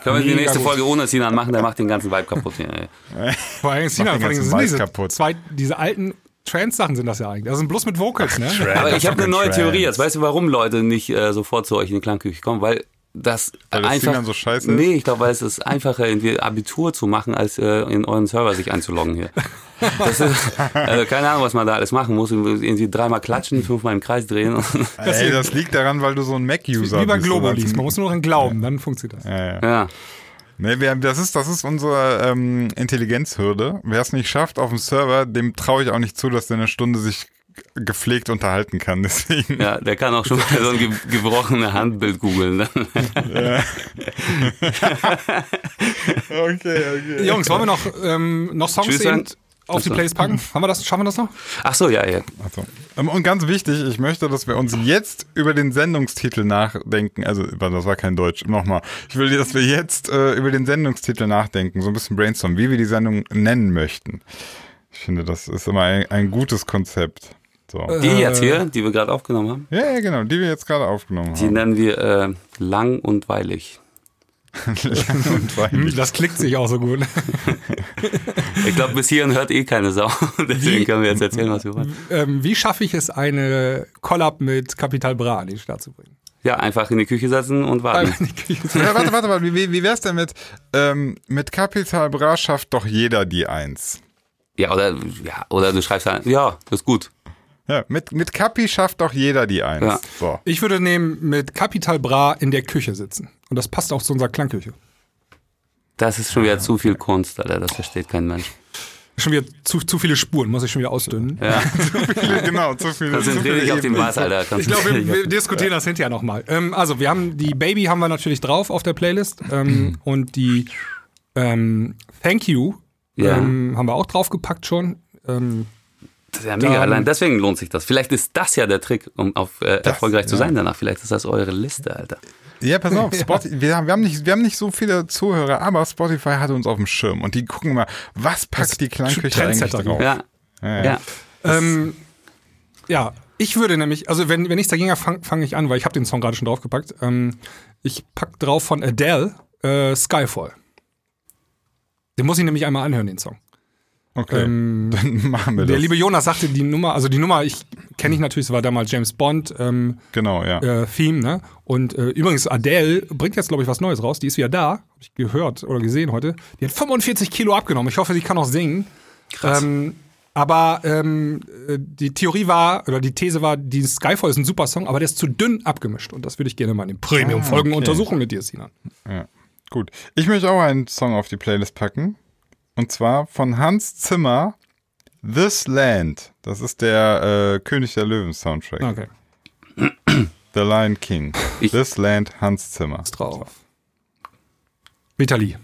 Können wir die nächste gut. Folge ohne Sinan machen? Der macht den ganzen Vibe kaputt hier, ey. Vor allem, Sina, den vor allem sind Weiß diese, kaputt. zwei, diese alten Trance-Sachen sind das ja eigentlich. Das sind bloß mit Vocals, ne? Aber Das ich habe eine neue Trance. Theorie jetzt. Weißt du, warum Leute nicht äh, sofort zu euch in die Klangküche kommen? Weil das Weil das einfach. Sinan so scheiße ist? Nee, ich glaube, weil es ist einfacher, irgendwie Abitur zu machen, als äh, in euren Server sich einzuloggen hier. Das ist, also keine Ahnung, was man da alles machen muss. Irgendwie dreimal klatschen, fünfmal im Kreis drehen. Ey, das liegt daran, weil du so ein Mac-User Wie bei bist. Globo oder? liest. Man muss nur noch glauben, dann funktioniert das. Ja, ja. ja. Nee, wir, das, ist, das ist unsere ähm, Intelligenzhürde. Wer es nicht schafft auf dem Server, dem traue ich auch nicht zu, dass der eine Stunde sich gepflegt unterhalten kann. Deswegen. ja, der kann auch schon mal so ein ge gebrochene Handbild googeln. Ne? Okay, okay. Jungs, wollen wir noch, ähm, noch Songs Tschüss, eben dann. Auf die. Playlist packen? Haben wir das, schaffen wir das noch? Ach so, ja, ja. Also, ähm, und ganz wichtig, ich möchte, dass wir uns jetzt über den Sendungstitel nachdenken. Also, das war kein Deutsch. Nochmal. Ich will, dass wir jetzt äh, über den Sendungstitel nachdenken. So ein bisschen brainstormen, wie wir die Sendung nennen möchten. Ich finde, das ist immer ein, ein gutes Konzept. So. Die jetzt hier, die wir gerade aufgenommen haben, Ja, ja, genau, die wir jetzt gerade aufgenommen die haben. nennen wir äh, lang und weilig. Und weinig. Das klickt sich auch so gut. Ich glaube, bis hierhin hört eh keine Sau. Deswegen Wie- können wir jetzt erzählen, was wir wollen. ähm, wie schaffe ich es, eine Collab mit Capital Bra an den Start zu bringen? Ja, einfach in die Küche setzen und warten. Einfach in die Küche zu- Ja, warte, warte, warte. Wie, wie wär's denn mit, ähm, mit Capital Bra schafft doch jeder die Eins? Ja, oder, ja, oder du schreibst halt, ja, das ist gut. Ja, mit, mit Capi schafft doch jeder die Eins. Ja. So. Ich würde nehmen, mit Capital Bra in der Küche sitzen. Und das passt auch zu unserer Klangküche. Das ist schon wieder zu viel Kunst, Alter. Das versteht kein Mensch. Schon wieder zu, zu viele Spuren, muss ich schon wieder ausdünnen. Ja, genau, zu viel. zu konzentriere viele dich auf den. Bass, Alter. Ich glaube, Konzentriere wir, wir diskutieren das hinterher nochmal. Ähm, also, wir haben die Baby haben wir natürlich drauf auf der Playlist. Ähm, und die ähm, Thank You Ja. ähm, haben wir auch draufgepackt schon. Ähm, Das ist ja mega. Dann- Allein deswegen lohnt sich das. Vielleicht ist das ja der Trick, um auf, äh, erfolgreich zu ja. sein danach. Vielleicht ist das eure Liste, Alter. Ja, pass auf, Spotify, wir, haben, wir, haben nicht, wir haben nicht so viele Zuhörer, aber Spotify hatte uns auf dem Schirm und die gucken mal, was packt die Klangküche eigentlich drauf? Ja, Ja, ja. ja. ähm, ja, ich würde nämlich, also wenn, wenn nichts dagegen habe, fange fang ich an, weil ich habe den Song gerade schon draufgepackt. Ähm, ich pack drauf von Adele äh, Skyfall. Den muss ich nämlich einmal anhören, den Song. Okay, Ähm, dann machen wir Der das. liebe Jonas sagte die Nummer, also die Nummer, ich kenne ich natürlich, es war damals James Bond ähm, genau, ja. äh, Theme, ne? Und äh, übrigens, Adele bringt jetzt, glaube ich, was Neues raus. Die ist wieder da, habe ich gehört oder gesehen heute. Die hat 45 Kilo abgenommen. Ich hoffe, sie kann auch singen. Krass. Ähm, Aber ähm, äh, die Theorie war, oder die These war, die Skyfall ist ein super Song, aber der ist zu dünn abgemischt. Und das würde ich gerne mal in den Premium-Folgen okay. untersuchen mit dir, Sinan. Ja, gut. Ich möchte auch einen Song auf die Playlist packen. Und zwar von Hans Zimmer, This Land. Das ist der äh, König der Löwen Soundtrack. Okay. The Lion King. Ich- This Land, Hans Zimmer. Ist drauf. Vitali.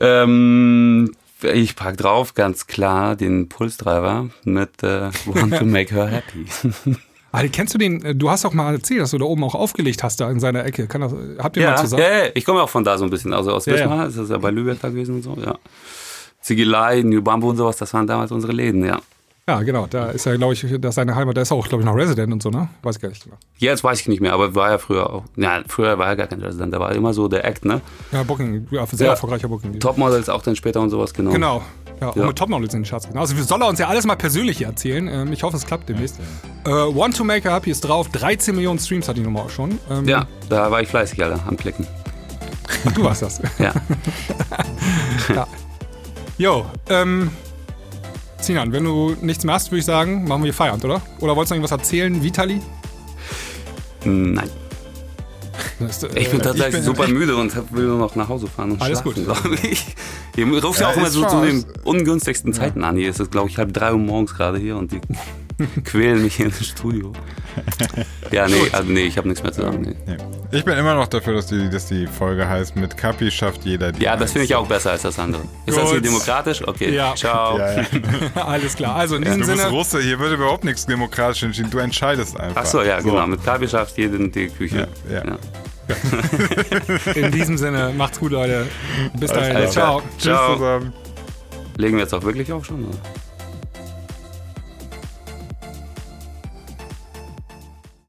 Ähm, ich pack drauf ganz klar den Pulstreiber mit äh, Want to Make Her Happy. Ah, kennst du den? äh, Du hast auch mal erzählt, dass du da oben auch aufgelegt hast, da in seiner Ecke. Kann das, habt ihr mal ja, ja, zusammen? ja, ich komme auch von da so ein bisschen. Also aus Ja, ja. Wismar, ist das ja bei Lübeck da gewesen und so, ja. Ziegelei, New Bamboo und sowas, das waren damals unsere Läden, ja. Ja, genau. Da ist er, glaube ich, das ist seine Heimat. Da ist auch, glaube ich, noch Resident und so, ne? Weiß ich gar nicht genau. Jetzt weiß ich nicht mehr, aber war ja früher auch. Ja, früher war er gar kein Resident, da war immer so der Act, ne? Ja, Booking, ja, sehr Ja. erfolgreicher Booking. Topmodels auch dann später und sowas, genau. Genau. Ja, auch Ja. mit Topmodels in den Charts. Also wir soll er uns ja alles mal persönlich hier erzählen. Ähm, ich hoffe, es klappt demnächst. Äh, Want to Make Her Happy ist drauf. 13 Millionen Streams hat die Nummer auch schon. Ähm, Ja, da war ich fleißig, Alter, am Klicken. Ach, du warst das. Ja. Jo, ähm, Sinan, wenn du nichts mehr hast, würde ich sagen, machen wir Feierabend, oder? Oder wolltest du noch irgendwas erzählen, Vitali? Nein. Das, äh, Ich bin tatsächlich bin- super ich- müde und hab, will nur noch nach Hause fahren und Alles schlafen, gut. glaube ich. Ihr ruft ja, Ja, auch immer so zu den ungünstigsten Zeiten an. Hier ist es, glaube ich, halb drei Uhr morgens gerade hier und die quälen mich hier ins Studio. Ja, nee, also nee, ich habe nichts mehr zu sagen. Nee. Nee. Ich bin immer noch dafür, dass die, dass die Folge heißt, mit Kapi schafft jeder die Ja, das finde ich auch besser als das andere. Ist das hier Gut. demokratisch? Okay, Ja. ciao. Ja, ja. Alles klar. Also in diesem Du bist Sinne, Russe, hier wird überhaupt nichts demokratisch entschieden. Du entscheidest einfach. Ach so, ja, genau. Mit Kabi schafft jeden die Küche. Ja, ja. in diesem Sinne, macht's gut, Leute. Bis dahin. Ciao. klar. Tschüss Ciao. zusammen. Legen wir jetzt auch wirklich auf schon? Oder?